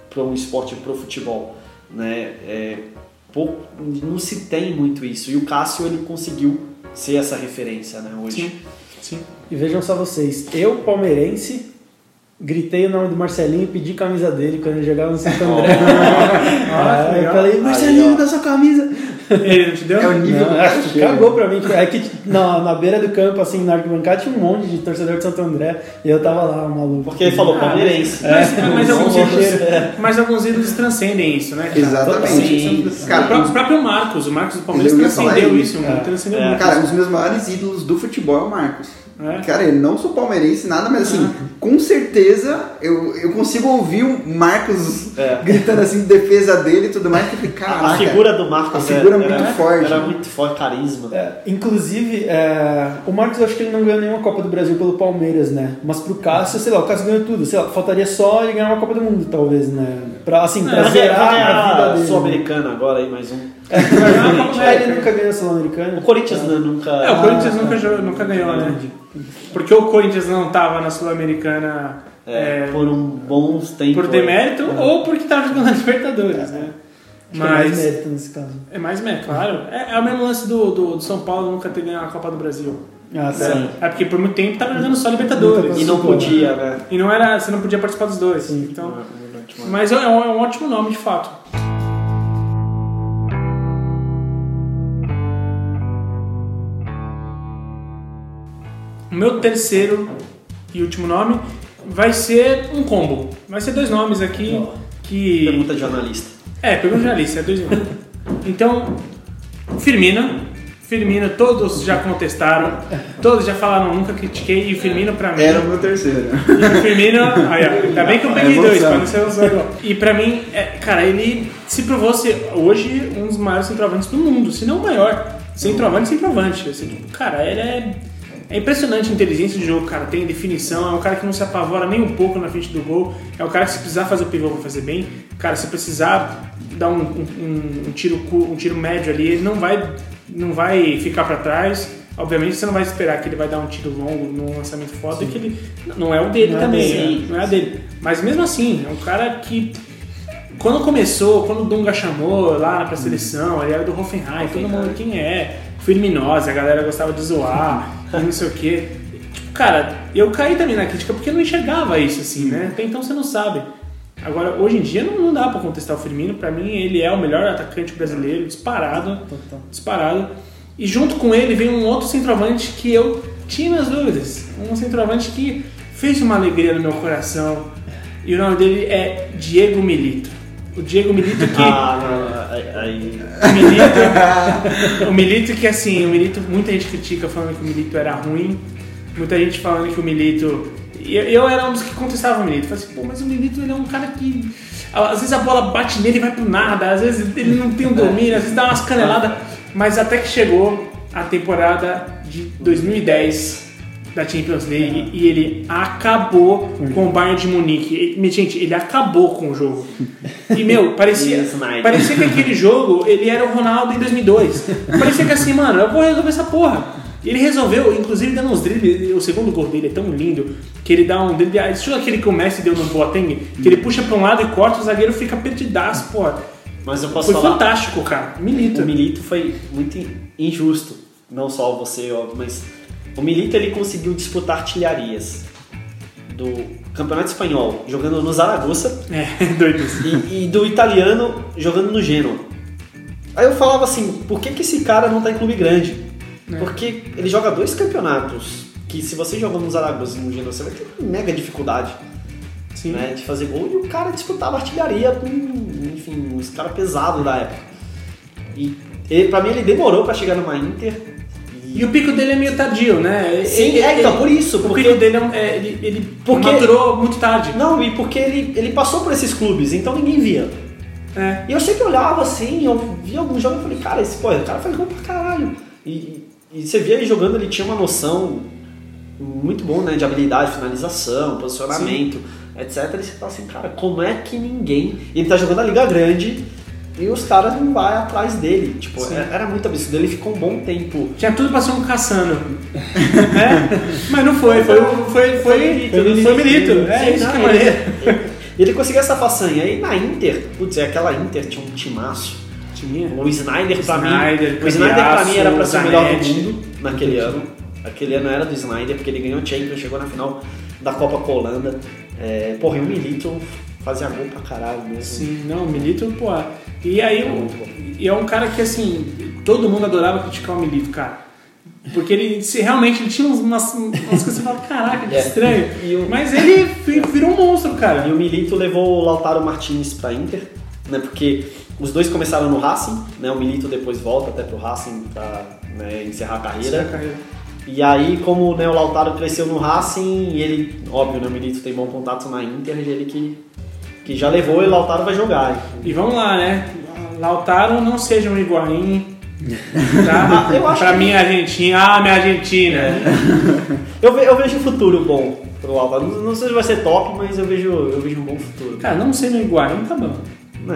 para um esporte, pro futebol, né? É, pouco, não se tem muito isso. E o Cássio, ele conseguiu ser essa referência, né, hoje. Sim, sim. E vejam só vocês, eu, palmeirense, gritei o nome do Marcelinho e pedi camisa dele quando ele jogava no Santo André. Ah, Aí eu falei, Marcelinho, dá sua camisa. Ele não te deu? É o nível Não, que cagou pra mim. É que na, na beira do campo, assim, na arquibancada, tinha um monte de torcedor de Santo André e eu tava lá, maluco. Porque ele falou Ah, palmeirense. Mas, mas Não, alguns ídolos, é. mas alguns ídolos transcendem isso, né? cara? Exatamente. Sim. Cara, o, próprio, o próprio Marcos, o Marcos do Palmeiras transcendeu isso. É. transcendeu É. Cara, um dos meus maiores ídolos do futebol é o Marcos. É. Cara, eu não sou palmeirense, nada, mas assim, com certeza eu, eu consigo ouvir o Marcos É. gritando assim, defesa dele e tudo mais, que caraca. A figura do Marcos a figura era, muito era- forte. Era muito forte, carisma. É, inclusive, é, o Marcos eu acho que ele não ganhou nenhuma Copa do Brasil pelo Palmeiras, né? Mas pro Cássio, sei lá, o Cássio ganhou tudo. Sei lá, faltaria só ele ganhar uma Copa do Mundo, talvez, né? Pra, assim, pra zerar a vida a dele. Sul-Americana agora aí, mais um. É, ele nunca ganhou a O Sul-Americana. Corinthians né, nunca. É, o Corinthians nunca, jogou- nunca ganhou, né? Porque o Corinthians não tava na Sul-Americana É, é, por um bons tempos. por demérito ou porque tava jogando na Libertadores, né? Acho que é mais Mas mérito nesse caso. é mais mérito, claro. É, é o mesmo lance do, do, do São Paulo nunca ter ganhado a Copa do Brasil. Ah, sim. É porque por muito tempo tava jogando só Libertadores. E não podia, né? E não era, você não podia participar dos dois. Então, mas é um, é um ótimo nome de fato. O meu terceiro e último nome vai ser um combo. Vai ser dois nomes aqui que Pergunta de jornalista. é, pergunta de jornalista, é dois nomes. Então, Firmino. Firmino, todos já contestaram, todos já falaram, nunca critiquei, e o Firmino pra mim. Era o meu terceiro. E o Firmino, aí, ó, ainda bem que eu peguei É dois, pra não ser. E pra mim, é, cara, ele se provou ser hoje um dos maiores centroavantes do mundo, se não o maior. Centroavante, centroavante. Assim, tipo, cara, ele é, é impressionante a inteligência de jogo, cara. Tem definição, é um cara que não se apavora nem um pouco na frente do gol. É um cara que se precisar fazer o pivô vai fazer bem. Cara, se precisar dar um, um- um tiro, um tiro médio ali, ele não vai, não vai ficar pra trás. Obviamente você não vai esperar que ele vai dar um tiro longo num lançamento foda, que ele não é o dele Não é também, dele, né? não é a dele. Mas mesmo assim, é um cara que quando começou, quando o Dunga chamou lá pra seleção, ele era do Hoffenheim, todo mundo quem é, Firminosa, a galera gostava de zoar, e não sei o quê. Tipo, cara, eu caí também na crítica porque eu não enxergava isso assim, né? Até então você não sabe. Agora, hoje em dia não, não dá pra contestar o Firmino, pra mim ele é o melhor atacante brasileiro, disparado, disparado. E junto com ele vem um outro centroavante que eu tinha minhas dúvidas, um centroavante que fez uma alegria no meu coração. E o nome dele é Diego Milito. O Diego Milito que Ah, não, aí- aí. o Milito, o Milito que assim, o Milito, muita gente critica falando que o Milito era ruim, muita gente falando que o Milito. Eu, eu era um dos que contestava o Milito. Falei assim, pô, mas o Milito ele é um cara que. Às vezes a bola bate nele e vai pro nada, às vezes ele não tem um domínio, às vezes dá umas caneladas, mas até que chegou a temporada de 2010 da Champions League e ele acabou com o Bayern de Munique. Ele- gente, ele acabou com o jogo. E, meu, parecia, parecia que aquele jogo ele era o Ronaldo em 2002. Parecia que assim, mano, eu vou resolver essa porra. E ele resolveu, inclusive dando uns dribles. O segundo gol dele é tão lindo que ele dá um drible. Estilo aquele que o Messi deu no Boateng, que ele puxa pra um lado e corta, o zagueiro fica perdidaço, porra. Mas eu posso Foi falar. fantástico, cara. Milito. O Milito foi muito injusto. Não só você, óbvio, mas o Milito ele conseguiu disputar artilharias do Campeonato Espanhol jogando no Zaragoza É, doido. e, e do italiano jogando no Genoa. Aí eu falava assim, por que, que esse cara não tá em clube grande? Porque ele joga dois campeonatos que se você jogar no Zaragoza e no Genoa, você vai ter mega dificuldade né, de fazer gol. E o cara disputava artilharia com, enfim, os caras pesados da época. E ele, pra mim ele demorou pra chegar numa Inter. E o pico dele é meio tardio, né? Sim, Ele- é, então, por isso, O porque- pico dele é, é, ele, ele Porque- maturou muito tarde. Não, e porque ele, ele passou por esses clubes, então ninguém via. É. E eu sempre olhava assim, eu via alguns jogos e falei, cara, esse pô, o cara faz gol pra caralho. E, e você via ele jogando, ele tinha uma noção muito boa, né, de habilidade, finalização, posicionamento, etc. E você fala assim, cara, como é que ninguém. Ele tá jogando a Liga Grande e os caras não vão atrás dele. Tipo, Sim. é- era muito absurdo. Ele ficou um bom tempo. Tinha tudo pra ser um caçano. né? Mas não foi, foi, foi, foi, foi, foi, Milito. É isso que é ele- maneiro. ele- conseguiu essa façanha. Aí na Inter, putz, é aquela Inter tinha um timaço. Tinha. O Snyder pra Snyder, mim. O Snyder pra mim era pra ser o melhor do mundo naquele ano. Aquele ano era do Snyder, porque ele ganhou o Champions, chegou na final da Copa com a Holanda. É, porra, e o Milito fazia gol pra caralho mesmo. Sim, não, o Milito, pô. E aí, o- e é um cara que, assim, todo mundo adorava criticar o Milito, cara. Porque ele se, realmente ele tinha umas, umas coisas que você fala, caraca, que É. estranho. E o- Mas ele vi- virou um monstro, cara. E o Milito levou o Lautaro Martinez pra Inter, né? Porque os dois começaram no Racing, né? O Milito depois volta até pro Racing pra né, encerrar a carreira. Essa carreira. E aí, como né, o Lautaro cresceu no Racing, e ele, óbvio, né, o Milito tem bom contato na Inter, ele que, que já levou e Lautaro vai jogar. E vamos lá, né? Lautaro não seja um Higuaín. Ah, Tá? acho pra que- minha Argentina. Ah, minha Argentina. Eu, ve- eu vejo um futuro bom pro Lautaro. Não, não sei se vai ser top, mas eu vejo, eu vejo um bom futuro. Cara, não sendo Higuaín, tá bom. É,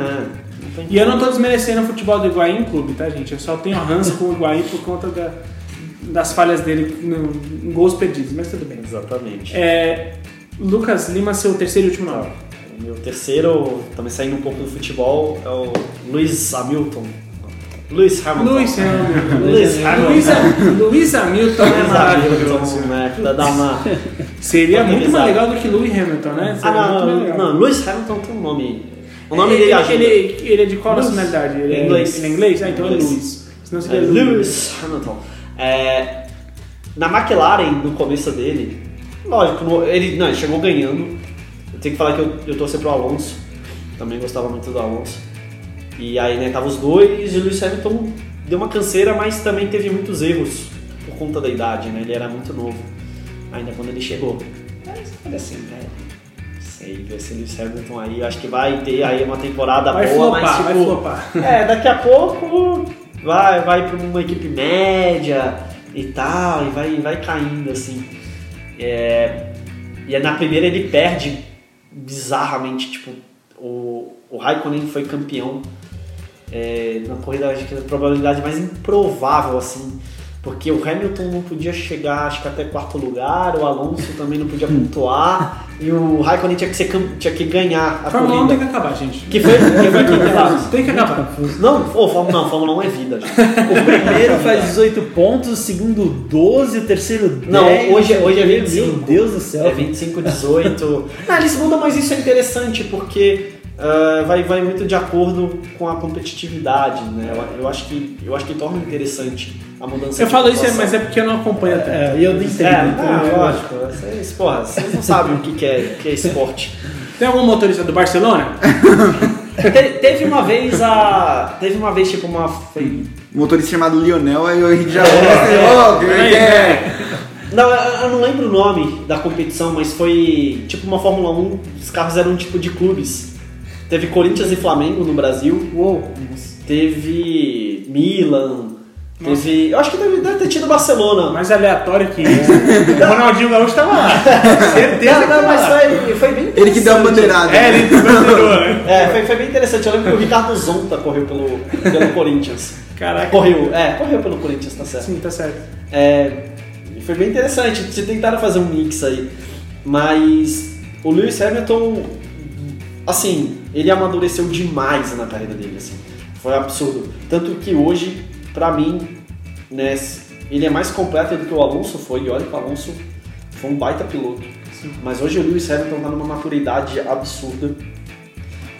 não E eu não tô desmerecendo o futebol do Higuaín clube, tá, gente? Eu só tenho ranço com o Higuaín por conta da- das falhas dele no, em gols perdidos, mas tudo bem. Exatamente. É, Lucas Lima, seu terceiro e último nome. O meu terceiro, também saindo um pouco do futebol, é o Luiz Hamilton. Luiz Hamilton. Luiz Hamilton. Luiz Hamilton. Luiz, Hamilton é maravilhoso. Né? Dar uma. Seria muito mais legal do que Louis Hamilton, né? Ah, Seria mais não, não, Luiz Hamilton tem um nome. O nome ele, dele ajuda. ele, ele é de qual Lewis. nacionalidade? Ele É inglês. Ele é inglês? Ah, então é Inglês. Luiz. Senão É, seria Louis. Lewis Hamilton. É, na McLaren, no começo dele, lógico, ele, não, ele chegou ganhando. Eu tenho que falar que eu, eu torci pro Alonso. Também gostava muito do Alonso. E aí, né, tava os dois e o Lewis Hamilton deu uma canseira, mas também teve muitos erros por conta da idade, né? Ele era muito novo, ainda quando ele chegou. Mas olha assim, né? Sei, ver esse Lewis Hamilton aí, acho que vai ter aí uma temporada Vai boa, flopar, mas vai tipo, flopar. é, daqui a pouco vai, vai pra uma equipe média e tal, e vai, vai caindo assim. É, e aí na primeira ele perde bizarramente, tipo, o, o Raikkonen foi campeão é, na corrida, acho que a probabilidade mais improvável, assim. Porque o Hamilton não podia chegar, acho que até quarto lugar, o Alonso também não podia pontuar, e o Raikkonen tinha que, ser, tinha que ganhar a Fórmula 1 tem corrida. que acabar, gente. Que foi, que foi quem tava. Tem que acabar. Não, ô, Fórmula, não, Fórmula 1 é vida, gente. O primeiro faz 18 pontos, o segundo 12, o terceiro 10. Não, hoje, hoje é 25. Meu Deus do céu. É 25, 18. Não, eles mudam, mas isso é interessante porque ah, vai, vai muito de acordo com a competitividade, né? Eu, eu acho que, eu acho que torna interessante a mudança Eu falo isso, mas é porque eu não acompanho até. É, e eu nem entendo. É, então, não, eu- lógico. Vocês, porra, vocês não sabem o que, que, é, que é esporte. Tem algum motorista do Barcelona? Te- teve uma vez a. Teve uma vez, tipo, uma. Foi, Um motorista chamado Lionel, aí o Henrique já É, Ô, que Peraí, é? Não, eu eu não lembro o nome da competição, mas foi tipo uma Fórmula 1, os carros eram tipo de clubes. Teve Corinthians e Flamengo no Brasil. Uou. Teve Milan. Teve. Eu acho que deve, deve ter tido Barcelona. Mais aleatório que isso. o Ronaldinho Gaúcho tava lá. Certeza Não, que não, mas foi, foi bem Ele que deu a bandeirada. É, ele bandeirou, né? É, foi, foi bem interessante. Eu lembro que o Ricardo Zonta correu pelo, pelo Corinthians. Caraca. Correu, é, correu pelo Corinthians, tá certo. Sim, tá certo. É, e foi bem interessante, vocês tentaram fazer um mix aí. Mas o Lewis Hamilton, assim, ele amadureceu demais na carreira dele, assim. Foi absurdo. Tanto que hoje, pra mim, né, ele é mais completo do que o Alonso foi. E olha que o Alonso foi um baita piloto. Mas hoje o Lewis Hamilton tá numa maturidade absurda.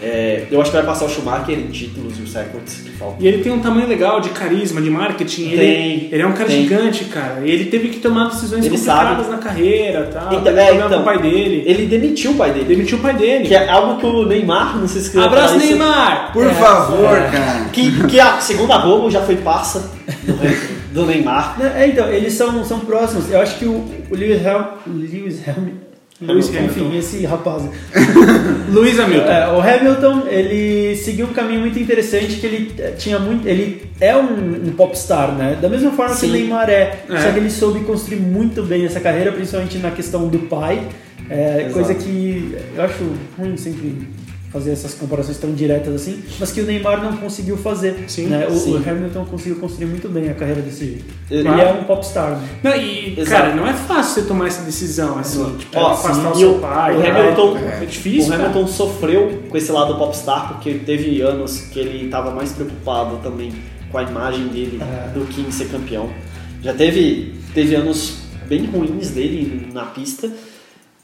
É, eu acho que vai passar o Schumacher em títulos e os records que faltam. E ele tem um tamanho legal de carisma, de marketing. Ele, Tem, ele é um cara tem. gigante, cara. E ele teve que tomar decisões Ele complicadas sabe. na carreira e tal. Então, Teve é, problema então, com o pai dele. Ele demitiu o pai dele. Demitiu o pai dele. Que é algo que o Neymar, não se você Abraço, Neymar! Por É, favor, cara. Que, que a segunda Globo já foi parça do, do Neymar. É, então, eles são, são próximos. Eu acho que o, o Lewis Lewis Ham, Lewis enfim, Hamilton. esse rapaz. Luiz Hamilton. É, o Hamilton, ele seguiu um caminho muito interessante que ele eh, tinha muito, ele é um, um popstar, né? Da mesma forma Sim. que o Neymar é, É. só que ele soube construir muito bem essa carreira, principalmente na questão do pai, é, coisa que eu acho ruim sempre fazer essas comparações tão diretas assim, mas que o Neymar não conseguiu fazer. Sim, né? O, sim. o Hamilton conseguiu construir muito bem a carreira desse jeito. Ele- Ele é um popstar. Né? Não, e, Exato. cara, não é fácil você tomar essa decisão, assim, tipo, Ó, afastar o sim, seu o- pai. o né? Hamilton- é difícil, o cara. Hamilton sofreu com esse lado popstar porque teve anos que ele estava mais preocupado também com a imagem dele É. do que em ser campeão. Já teve, teve anos bem ruins dele na pista.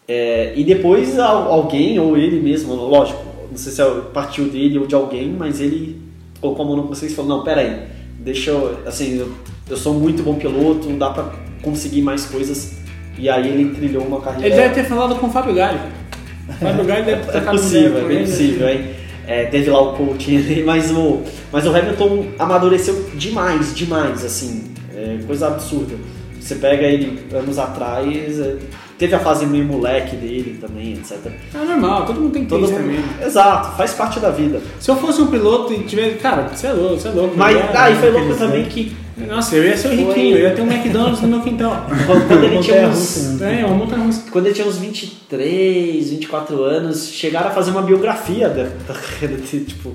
É, e depois al- alguém, ou ele mesmo, lógico, não sei se é- partiu dele ou de alguém, mas ele colocou a mão no vocês e falou, não, peraí, deixa eu, assim, eu, eu sou muito bom piloto, dá pra conseguir mais coisas. E aí ele trilhou uma carreira... Ele deve ter falado com o Fábio Galli. O Fábio Galli deve ter É possível, é bem ele. possível, hein? É, teve lá o coaching ali, mas o, mas o Hamilton amadureceu demais, demais, assim, é, coisa absurda. você pega ele anos atrás, é, teve a fase meio moleque dele também, etc. É normal, todo mundo tem Todo isso mundo- também. Exato, faz parte da vida. Se eu fosse um piloto e tivesse. Cara, você é louco, você é louco. Mas Eu ia- aí foi louco também que Nossa, eu ia ser o riquinho, eu ia ter um McDonald's no meu quintal. quando quando ele tinha uns, né? É, uma montanha russa. quando ele tinha uns 23, 24 anos, chegaram a fazer uma biografia da, carreira dele, tipo,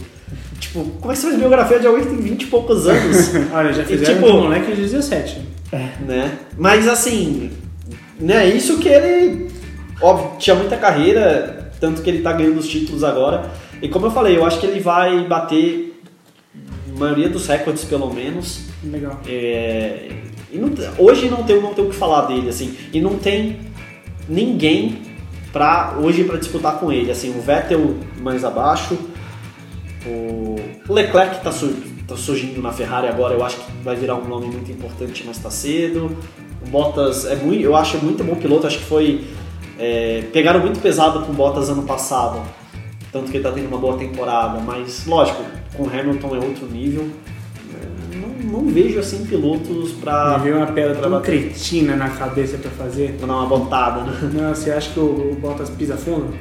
tipo, como é que você faz biografia de alguém que tem 20 e poucos anos? Olha, já E, fizeram tipo, um moleque de 17. né? Mas assim, né, isso que ele óbvio, tinha muita carreira, tanto que ele tá ganhando os títulos agora. E como eu falei, eu acho que ele vai bater a maioria dos recordes pelo menos. Legal. É, e não- hoje não tem, não tem o que falar dele, assim. E não tem ninguém pra, hoje para disputar com ele. Assim, o Vettel mais abaixo, o Leclerc tá, sur- tá surgindo na Ferrari agora, eu acho que vai virar um nome muito importante, mas tá cedo. O Bottas é muito, eu acho muito bom piloto, acho que foi. é, pegaram muito pesado com o Bottas ano passado. Tanto que ele tá tendo uma boa temporada, mas lógico, com o Hamilton é outro nível. É, Não, não vejo assim pilotos pra, Me veio uma pedra tão bater. cretina na cabeça pra fazer. pra dar uma botada, né? Não, você acha que o, o Bottas pisa fundo?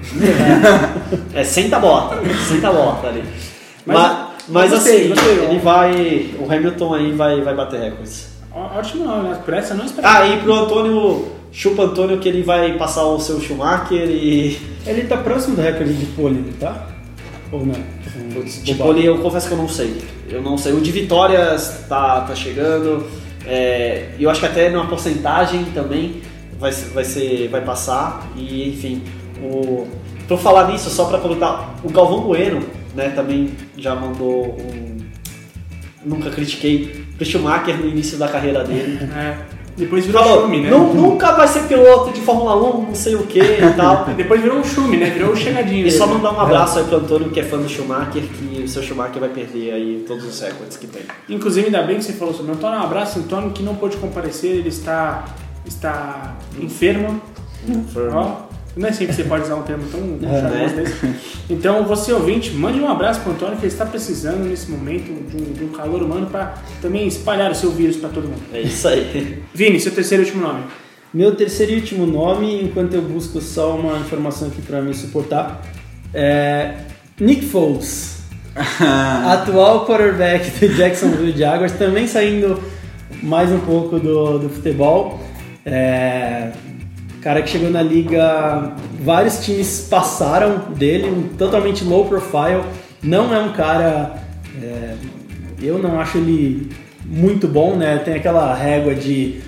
É, senta a bota, senta a bota ali. Mas- Mas, mas, assim, ele vai. O Hamilton aí vai, vai bater recordes. Ótimo nome, né? Por essa eu não esperava. Ah, e pro Antônio, chupa Antônio que ele vai passar o seu Schumacher e. Ele tá próximo do recorde de pole, tá? Ou não? Putz, de pole eu confesso que eu não sei. Eu não sei. O de vitórias tá, tá chegando. É, eu acho que até numa porcentagem também vai, vai, ser, vai passar. E enfim, o, pra falar nisso, só pra comentar, o Galvão Bueno né, também já mandou um. Nunca critiquei pro Schumacher no início da carreira dele. É. Depois virou Falou, chume, né? "Nu- nunca vai ser piloto de Fórmula 1, não sei o que e tal. Depois virou um chume, né? Virou um chegadinho. E só mandar um abraço aí pro Antônio, que é fã do Schumacher, que o seu Schumacher vai perder aí todos os recordes que tem. Inclusive, ainda bem que você falou sobre o Antônio. Um abraço, Antônio, que não pôde comparecer. Ele está, está enfermo. Ó, não é sempre que você pode usar um termo tão charmoso né? desse. Então, você ouvinte, mande um abraço pro Antônio, que ele está precisando nesse momento de um, de um calor humano para também espalhar o seu vírus para todo mundo. É isso aí. Vini, seu terceiro e último nome. Meu terceiro e último nome, enquanto eu busco só uma informação aqui pra me suportar, é Nick Foles, atual quarterback do Jacksonville Jaguars, também saindo mais um pouco do, do futebol. É, cara que chegou na liga, vários times passaram dele, um totalmente low profile. Não é um cara, é, eu não acho ele muito bom, né? Tem aquela régua de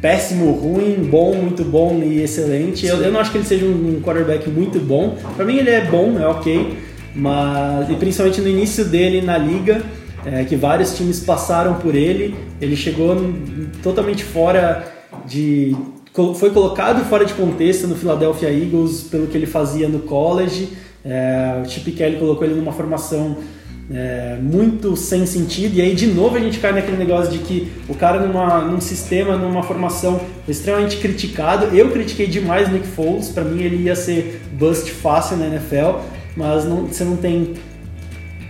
péssimo, ruim, bom, muito bom e excelente. Eu, eu não acho que ele seja um, quarterback muito bom. Pra mim ele é bom, é ok, mas e principalmente no início dele na liga, é, que vários times passaram por ele, ele chegou totalmente fora de foi colocado fora de contexto no Philadelphia Eagles pelo que ele fazia no college. É, o Chip Kelly colocou ele numa formação é, muito sem sentido. E aí, de novo, a gente cai naquele negócio de que o cara numa, num sistema, numa formação extremamente criticado. Eu critiquei demais Nick Foles. Para mim, ele ia ser bust fácil na NFL. Mas não, você não tem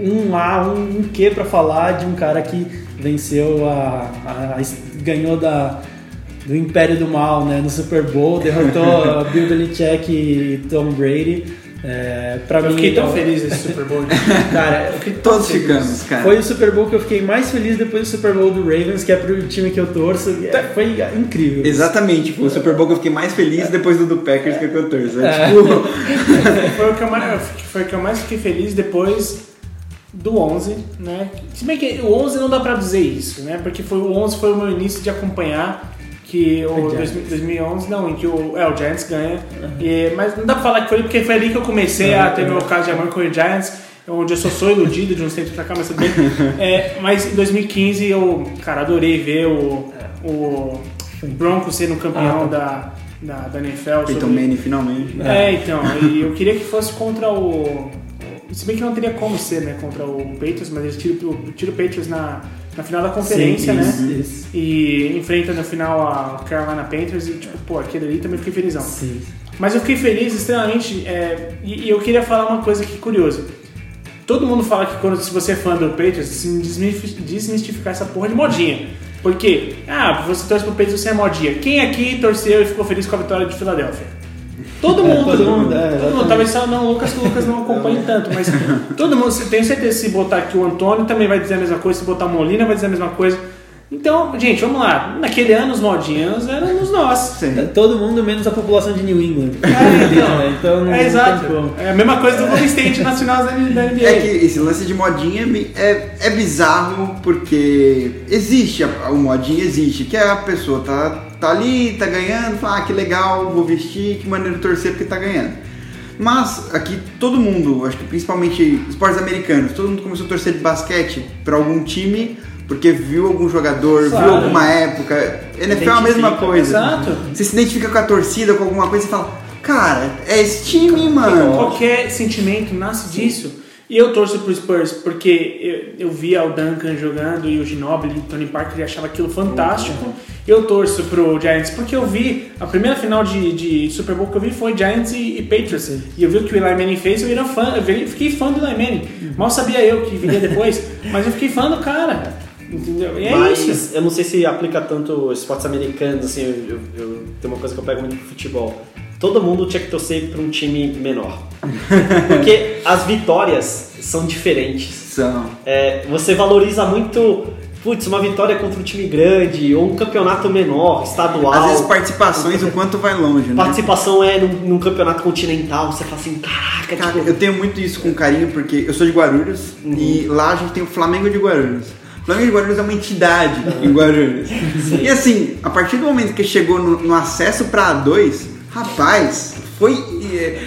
um A, um, um Q para falar de um cara que venceu a, a- a- ganhou da do Império do Mal, né, no Super Bowl, derrotou Bill Belichick e Tom Brady. É, para Eu mim, fiquei tão ó, feliz nesse Super Bowl. Cara, eu Todos feliz. ficamos, cara. Foi o Super Bowl que eu fiquei mais feliz depois do Super Bowl do Ravens, que é pro time que eu torço. é- Foi incrível. Exatamente, foi o Super Bowl que eu fiquei mais feliz depois do do Packers que é eu torço. É, É. tipo, foi, o que eu mais, foi o que eu mais fiquei feliz depois do 11, né? Se bem que o 11 não dá pra dizer isso, né? Porque foi, o 11 foi o meu início de acompanhar que o Giants. 2000 2011, não, em que o, é, o Giants ganha. E- mas não dá pra falar que foi porque foi ali que eu comecei a ter meu caso de amor com o Giants, onde eu só sou iludido de uns tempos pra cá, mas tudo bem. É, mas em 2015 eu, cara, adorei ver o, o Broncos sendo campeão da, da, da NFL. Peyton sobre- Manning finalmente. é, então, e eu queria que fosse contra o. Se bem que não teria como ser, né? Contra o Patriots, mas eles tiram o Patriots na, na final da conferência, Sim, né? isso, isso. E enfrenta no final a Carolina Panthers e, tipo, pô, aquele ali também fiquei felizão. Sim. Mas eu fiquei feliz extremamente, é, e, e eu queria falar uma coisa aqui curiosa. Todo mundo fala que quando se você é fã do Patriots, se desmistificar essa porra de modinha. Porque, ah, você torce pro Patriots, você é modinha. Quem aqui torceu e ficou feliz com a vitória de Filadélfia? Todo mundo, todo mundo, é, todo mundo. Talvez só não o Lucas, que o Lucas não acompanha tanto, mas todo mundo, tenho certeza que se botar aqui o Antônio também vai dizer a mesma coisa, se botar Molina vai dizer a mesma coisa. Então, gente, vamos lá. Naquele ano os modinhos éramos nós. É Todo mundo menos a população de New England. É, então, É, então não é exato. É a mesma coisa do Golden State nacional da da NBA. É que esse lance de modinha é é, é bizarro porque existe, o modinha existe, que a pessoa tá, tá ali, tá ganhando, fala, ah, que legal, vou vestir, que maneiro torcer porque tá ganhando. Mas aqui todo mundo, acho que principalmente esportes americanos, todo mundo começou a torcer de basquete pra algum time porque viu algum jogador, Claro. viu alguma época. NFL é a mesma coisa. exato. Você se identifica com a torcida, com alguma coisa e fala, cara, é esse time, mano. Qualquer sentimento nasce disso. E eu torço pro Spurs porque eu, eu via o Duncan jogando e o Ginobili e o Tony Parker e achava aquilo fantástico. Eu torço pro Giants porque eu vi a primeira final de, de Super Bowl que eu vi foi Giants e, e Patriots. E eu vi o que o Eli Manning fez, eu, era fã, eu fiquei fã do Eli Manning. Mal sabia eu que viria depois, mas eu fiquei fã do cara. Entendeu? E é Mas isso. eu não sei se aplica tanto esportes americanos, assim, eu, eu- eu- tem uma coisa que eu pego muito pro futebol. Todo mundo tinha que torcer pra um time menor. Porque as vitórias são diferentes. São. É, você valoriza muito, putz, uma vitória contra um time grande, ou um campeonato menor, estadual. Às vezes participações, o quanto vai longe, né? Participação é num, num campeonato continental, você fala assim, caraca, Cara, tipo, eu tenho muito isso com carinho porque eu sou de Guarulhos e lá a gente tem o Flamengo de Guarulhos. O Flamengo de Guarulhos é uma entidade em Guarulhos. E assim, a partir do momento que chegou no, no acesso pra A2, rapaz, foi. eh,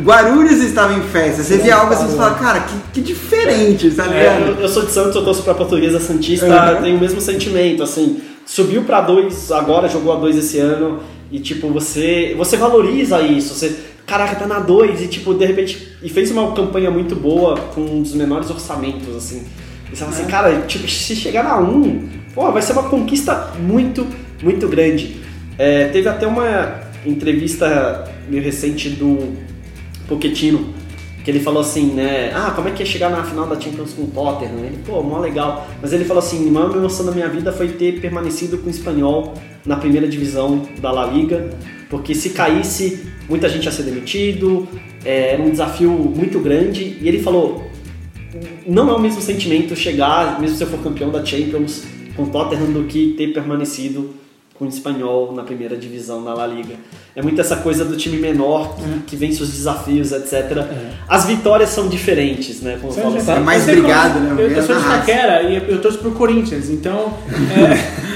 Guarulhos estava em festa. Você via algo assim e você fala, cara, que, que diferente, tá É, ligado? eu, eu sou de Santos, eu torço pra Portuguesa Santista, Uhum. tem o mesmo sentimento, assim, subiu pra dois agora, jogou a dois esse ano, e tipo, você, você valoriza isso, você, caraca, tá na dois, e tipo, de repente, e fez uma campanha muito boa com um dos menores orçamentos, assim, e você fala assim, cara, tipo, se chegar na um, pô, vai ser uma conquista muito, muito grande. É, teve até uma entrevista meio recente do Pochettino, que ele falou assim, né? Ah, como é que é chegar na final da Champions com o Tottenham? Ele, pô, mó legal. Mas ele falou assim, a maior emoção da minha vida foi ter permanecido com o Espanhol na primeira divisão da La Liga, porque se caísse, muita gente ia ser demitido, é, era um desafio muito grande. E ele falou, não é o mesmo sentimento chegar, mesmo se eu for campeão da Champions, com o Tottenham, do que ter permanecido com o espanhol na primeira divisão da La Liga. É muito essa coisa do time menor que, que vence os desafios, etc. As vitórias são diferentes, né? Como eu falo assim. É mais brigado, né? Eu, eu sou de Na. Taquera e eu, torço pro Corinthians, então. É,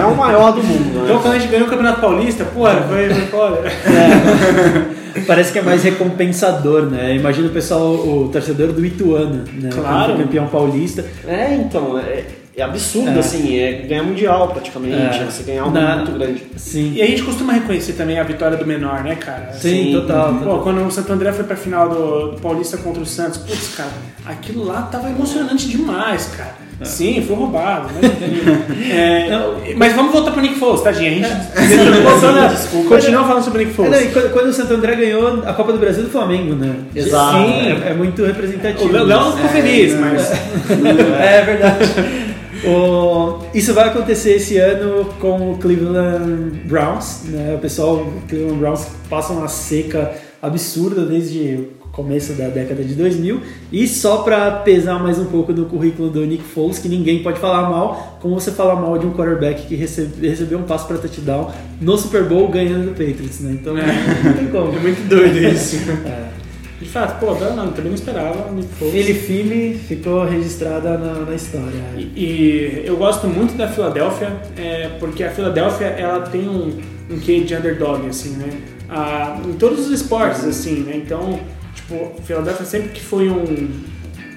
É o maior do mundo, então né? quando a gente ganhou o Campeonato Paulista, porra, foi, foi foda. Parece que é mais recompensador, né? Imagina o pessoal, o torcedor do Ituano, né? Claro. Campeão paulista. É, então, é, é absurdo, É. assim, é ganhar mundial praticamente, É. você ganhar algo Na- muito grande. Sim. E a gente costuma reconhecer também a vitória do menor, né, cara? Sim, Sim. total. Pô, total. quando o Santo André foi pra final do, do Paulista contra o Santos, putz, cara, aquilo lá tava emocionante demais, cara. Sim, foi roubado, mas enfim. É, mas vamos voltar pro Nick Foles, tadinha. A gente voltou, né? continua falando sobre o Nick É, não, Foles. e quando, quando o Santo André ganhou a Copa do Brasil do Flamengo, né? Exato. Sim, é, é muito O representativo. Léo não ficou feliz, mas. É verdade. O- isso vai acontecer esse ano com o Cleveland Browns. Né? O pessoal o Cleveland Browns passa uma seca absurda desde o começo da década de 2000 e só para pesar mais um pouco no currículo do Nick Foles, que ninguém pode falar mal, como você falar mal de um quarterback que recebe- recebeu um passo para touchdown no Super Bowl ganhando do Patriots, né? Então não tem como. É muito doido isso. É. De fato, pô, não, não, também não esperava. Philly Fime ficou registrada na, na história. E, e eu gosto muito da Filadélfia, é, porque a Filadélfia ela tem um, um quê de underdog, assim, né? Ah, em todos os esportes, assim, né? Então, tipo, Filadélfia sempre que foi um,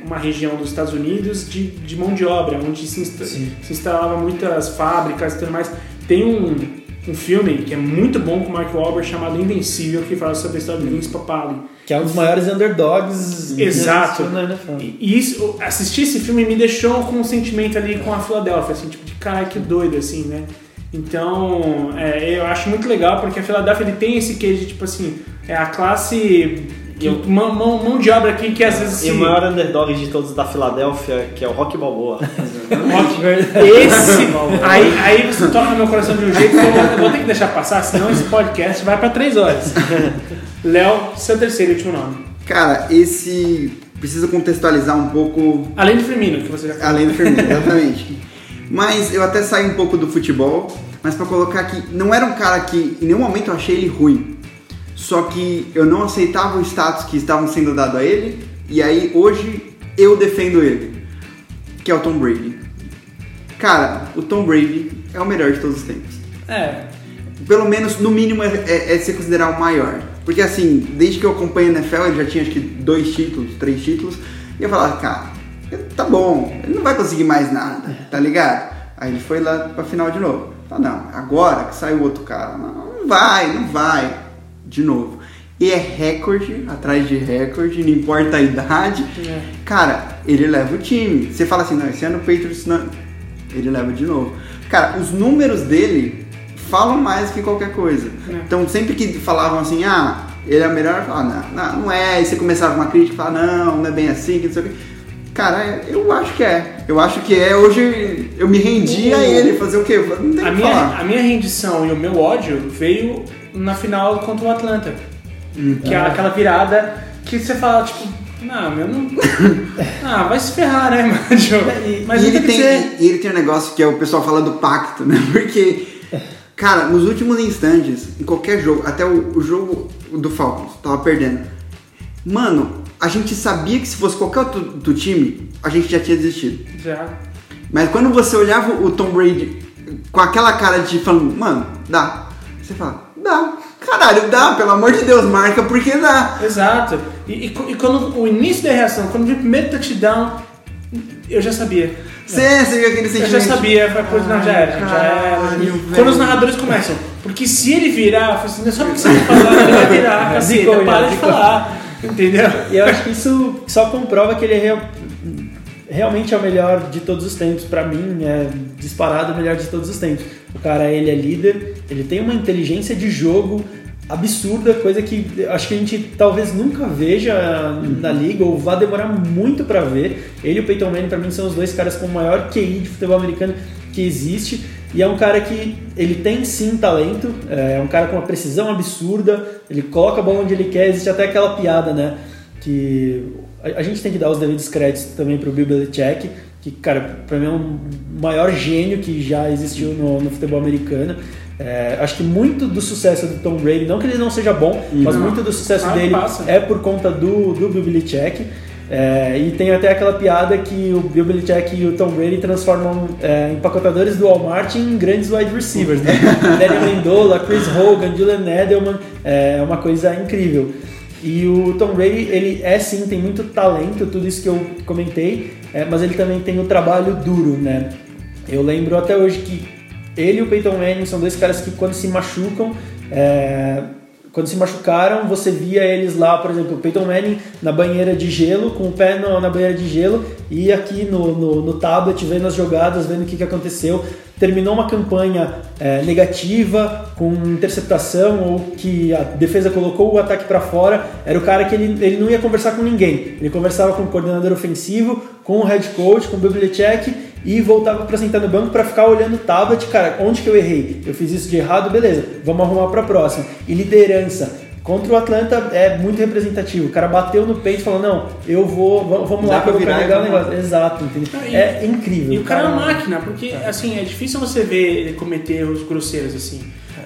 uma região dos Estados Unidos de, de mão de obra, onde se, insta se instalava muitas fábricas e tudo mais. Tem um, um filme que é muito bom com o Mark Wahlberg chamado Invencível, que fala sobre a história do Vince Papali. Que é um dos maiores underdogs Exato. E e isso, assistir esse filme me deixou com um sentimento ali com a Filadélfia, assim, tipo, de caralho, que doido, assim, né? Então, é, eu acho muito legal porque a Filadélfia ele tem esse queijo, tipo assim, é a classe Que mão, mão, mão de obra aqui que às vezes E o maior underdog de todos da Filadélfia, que é o Rock Balboa. Esse. aí, aí você toca no meu coração de um jeito que eu vou, eu vou ter que deixar passar, senão esse podcast vai pra três horas. Léo, seu terceiro e último nome. Cara, esse precisa contextualizar um pouco Além do Firmino, que você já falou. além do Firmino, exatamente. Mas eu até saí um pouco do futebol, mas pra colocar aqui, não era um cara que em nenhum momento eu achei ele ruim. Só que eu não aceitava o status que estavam sendo dado a ele, e aí hoje eu defendo ele, que é o Tom Brady. Cara, o Tom Brady é o melhor de todos os tempos. É. Pelo menos, no mínimo, é, é, é se considerar o maior. Porque assim, desde que eu acompanho a NFL, ele já tinha acho que dois títulos, três títulos, e eu falava, cara, tá bom, ele não vai conseguir mais nada, tá ligado? Aí ele foi lá pra final de novo. Tá, não, agora que saiu outro cara, não, não vai, não vai, de novo. E é recorde, atrás de recorde, não importa a idade. Cara, ele leva o time. Você fala assim, não, esse ano o Patriots não. Ele leva de novo. Cara, os números dele falam mais que qualquer coisa. Então, sempre que falavam assim, ah, ele é o melhor, falava, não, não, não é. Aí você começava uma crítica e falava, não, não é bem assim, que não sei o quê. Cara, é- eu acho que é. Eu acho que é. Hoje eu me rendi a ele. Fazer o quê? Não tem A que minha, falar. a minha rendição e o meu ódio veio na final contra o Atlanta. Que é aquela virada que você fala, tipo, não, meu não. Ah, vai se ferrar, né, mano? Mas e, ele tem ser. e ele tem um negócio que é o pessoal fala do pacto, né? Porque, cara, nos últimos instantes, em qualquer jogo, até o, o jogo do Falcons, tava perdendo. Mano, a gente sabia que se fosse qualquer outro do time, a gente já tinha desistido. Já. Mas quando você olhava o Tom Brady com aquela cara de falando, mano, dá. Você fala, dá. Caralho, dá, pelo amor de Deus, marca, porque dá. Exato. E, e, e quando o início da reação, quando vi o primeiro touchdown, eu já sabia. Você, você viu aquele Eu sentimento? já sabia, foi coisa, não, já era, já era. Caralho, Quando velho. os narradores começam, porque se ele virar, eu falei assim, não é só porque você tá falando, ele vai virar, caceta, para de falar, entendeu? E eu acho que isso só comprova que ele é real- realmente é o melhor de todos os tempos. Pra mim, é disparado o melhor de todos os tempos. O cara, ele é líder, ele tem uma inteligência de jogo absurda, coisa que acho que a gente talvez nunca veja na liga ou vá demorar muito pra ver. Ele e o Peyton Manning, pra mim, são os dois caras com o maior QI de futebol americano que existe. E é um cara que ele tem sim talento, é um cara com uma precisão absurda, ele coloca a bola onde ele quer, existe até aquela piada, né? Que a, a gente tem que dar os devidos créditos também pro Bill Belichick, que, cara, pra mim é um maior gênio que já existiu no, no futebol americano. É, acho que muito do sucesso do Tom Brady, não que ele não seja bom, mas muito do sucesso Ah, dele passa. é por conta do, do Bill Belichick. É, e tem até aquela piada que o Bill Belichick e o Tom Brady transformam é, empacotadores do Walmart em grandes wide receivers, né? Danny Mendola, Chris Hogan, Julian Edelman, é uma coisa incrível. E o Tom Brady, ele é sim, tem muito talento, tudo isso que eu comentei, é, mas ele também tem o trabalho duro, né? Eu lembro até hoje que ele e o Peyton Manning são dois caras que quando se machucam, é, quando se machucaram, você via eles lá, por exemplo, o Peyton Manning na banheira de gelo, com o pé na banheira de gelo, e aqui no, no, no tablet, vendo as jogadas, vendo o que, que aconteceu. Terminou uma campanha é, negativa, com interceptação, ou que a defesa colocou o ataque para fora. Era o cara que ele, ele não ia conversar com ninguém. Ele conversava com o coordenador ofensivo, com o head coach, com o Belichick, e voltava para sentar no banco para ficar olhando o tablet, cara, onde que eu errei? Eu fiz isso de errado, beleza, vamos arrumar para próxima. E liderança. Contra o Atlanta é muito representativo. O cara bateu no peito e falou: Não, eu vou, vamos, Dá lá eu pra vou virar carregar o vamos negócio. Exato, entendeu? E- é incrível. E o cara é uma máquina, porque assim, é difícil você ver ele cometer erros grosseiros assim.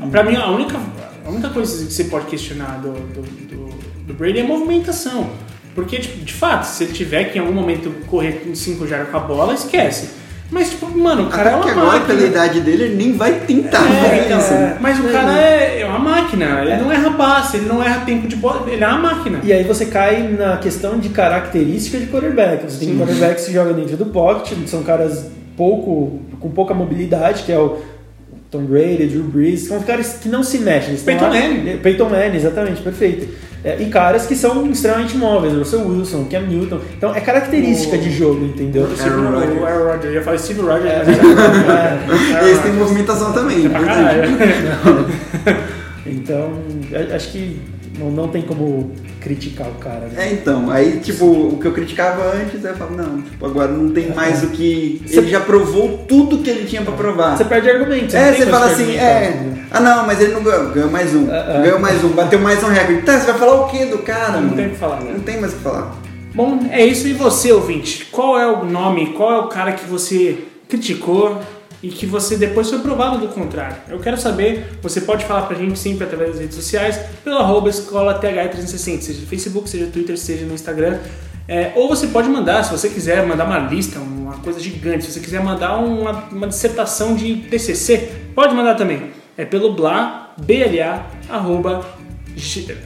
Pra mim, a única, a única coisa que você pode questionar do, do, do, do Brady é a movimentação. Porque, tipo, de fato, se ele tiver que em algum momento correr em 5 jardas com a bola, esquece. Mas, tipo, mano, o cara Até é que uma agora, máquina. pela idade dele, ele nem vai tentar É, fazer então, isso. né? Mas o cara é, é uma máquina, ele não erra passe, ele não erra tempo de bola, ele é uma máquina. E aí você cai na questão de característica de quarterback. Você tem quarterbacks que jogam dentro do pocket, são caras pouco com pouca mobilidade, que é o Tom Brady, Drew Brees, são caras que não se mexem. eles Peyton Manning. Peyton Manning, exatamente, perfeito. É, e caras que são extremamente móveis, Russell Wilson, Cam Newton. Então é característica O- de jogo, entendeu? O Steve. Rodgers. Eu ia falar Steve Rogers, É, mas é, Esse tem movimentação também, é verdade. Então, acho que não, não tem como criticar o cara. né? É, então, aí, tipo, o que eu criticava antes, aí eu falo, não, tipo, agora não tem mais o que. Ele já provou tudo que ele tinha pra provar. Você perde argumento. É, não você fala assim, é. Ah não, mas ele não ganhou, ganhou mais um. É, é. Ganhou mais um, bateu mais um recorde. Tá, você vai falar o que do cara? Não mano? tem o que falar, né? Não tem mais o que falar. Bom, é isso. E você, ouvinte? Qual é o nome, qual é o cara que você criticou e que você depois foi provado do contrário? Eu quero saber. Você pode falar pra gente sempre através das redes sociais, pelo arroba escola TH360, seja no Facebook, seja no Twitter, seja no Instagram. É, ou você pode mandar, se você quiser mandar uma lista, uma coisa gigante, se você quiser mandar uma, uma dissertação de TCC, pode mandar também. É pelo blá, BLA, arroba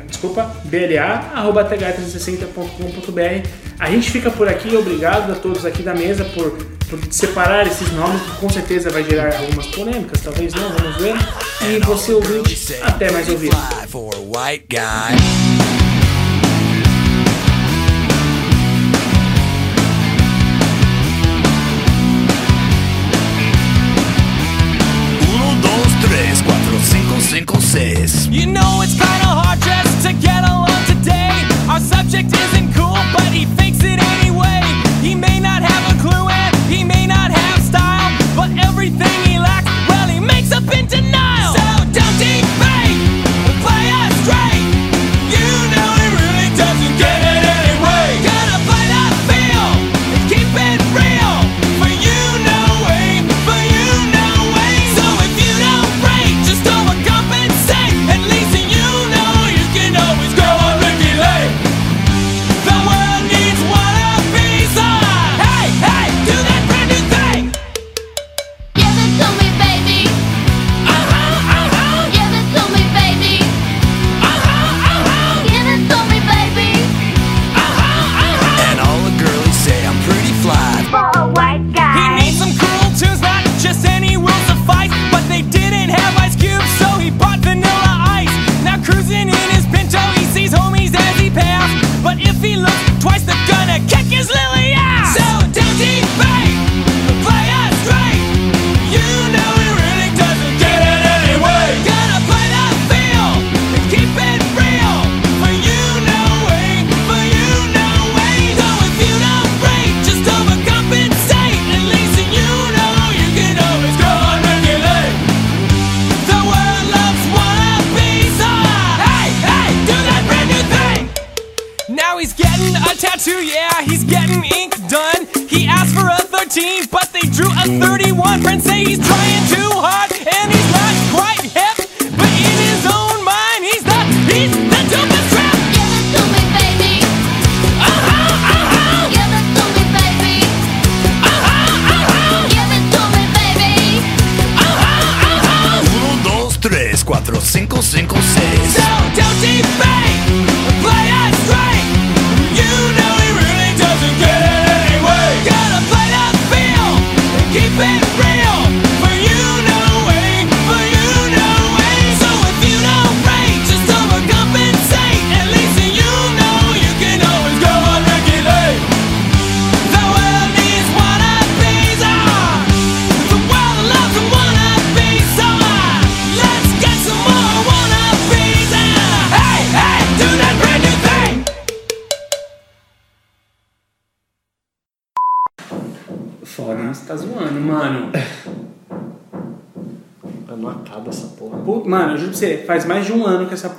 desculpa, bla.th360.com.br. A gente fica por aqui, obrigado a todos aqui da mesa por, por separar esses nomes, que com certeza vai gerar algumas polêmicas, talvez não, vamos ver. E você ouvinte, até mais ouvir. You know it's kinda hard just to get along today. Our subject isn't cool, but he thinks it anyway. He may not have a clue and he may not have style, but everything he lacks, well, he makes up in.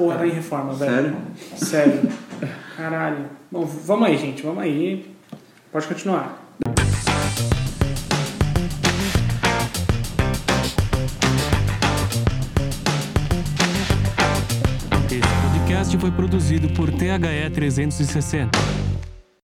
Porra tá em reforma, velho. Sério? Sério. Caralho. Bom, vamos aí, gente, vamos aí. Pode continuar. Esse podcast foi produzido por THE 360.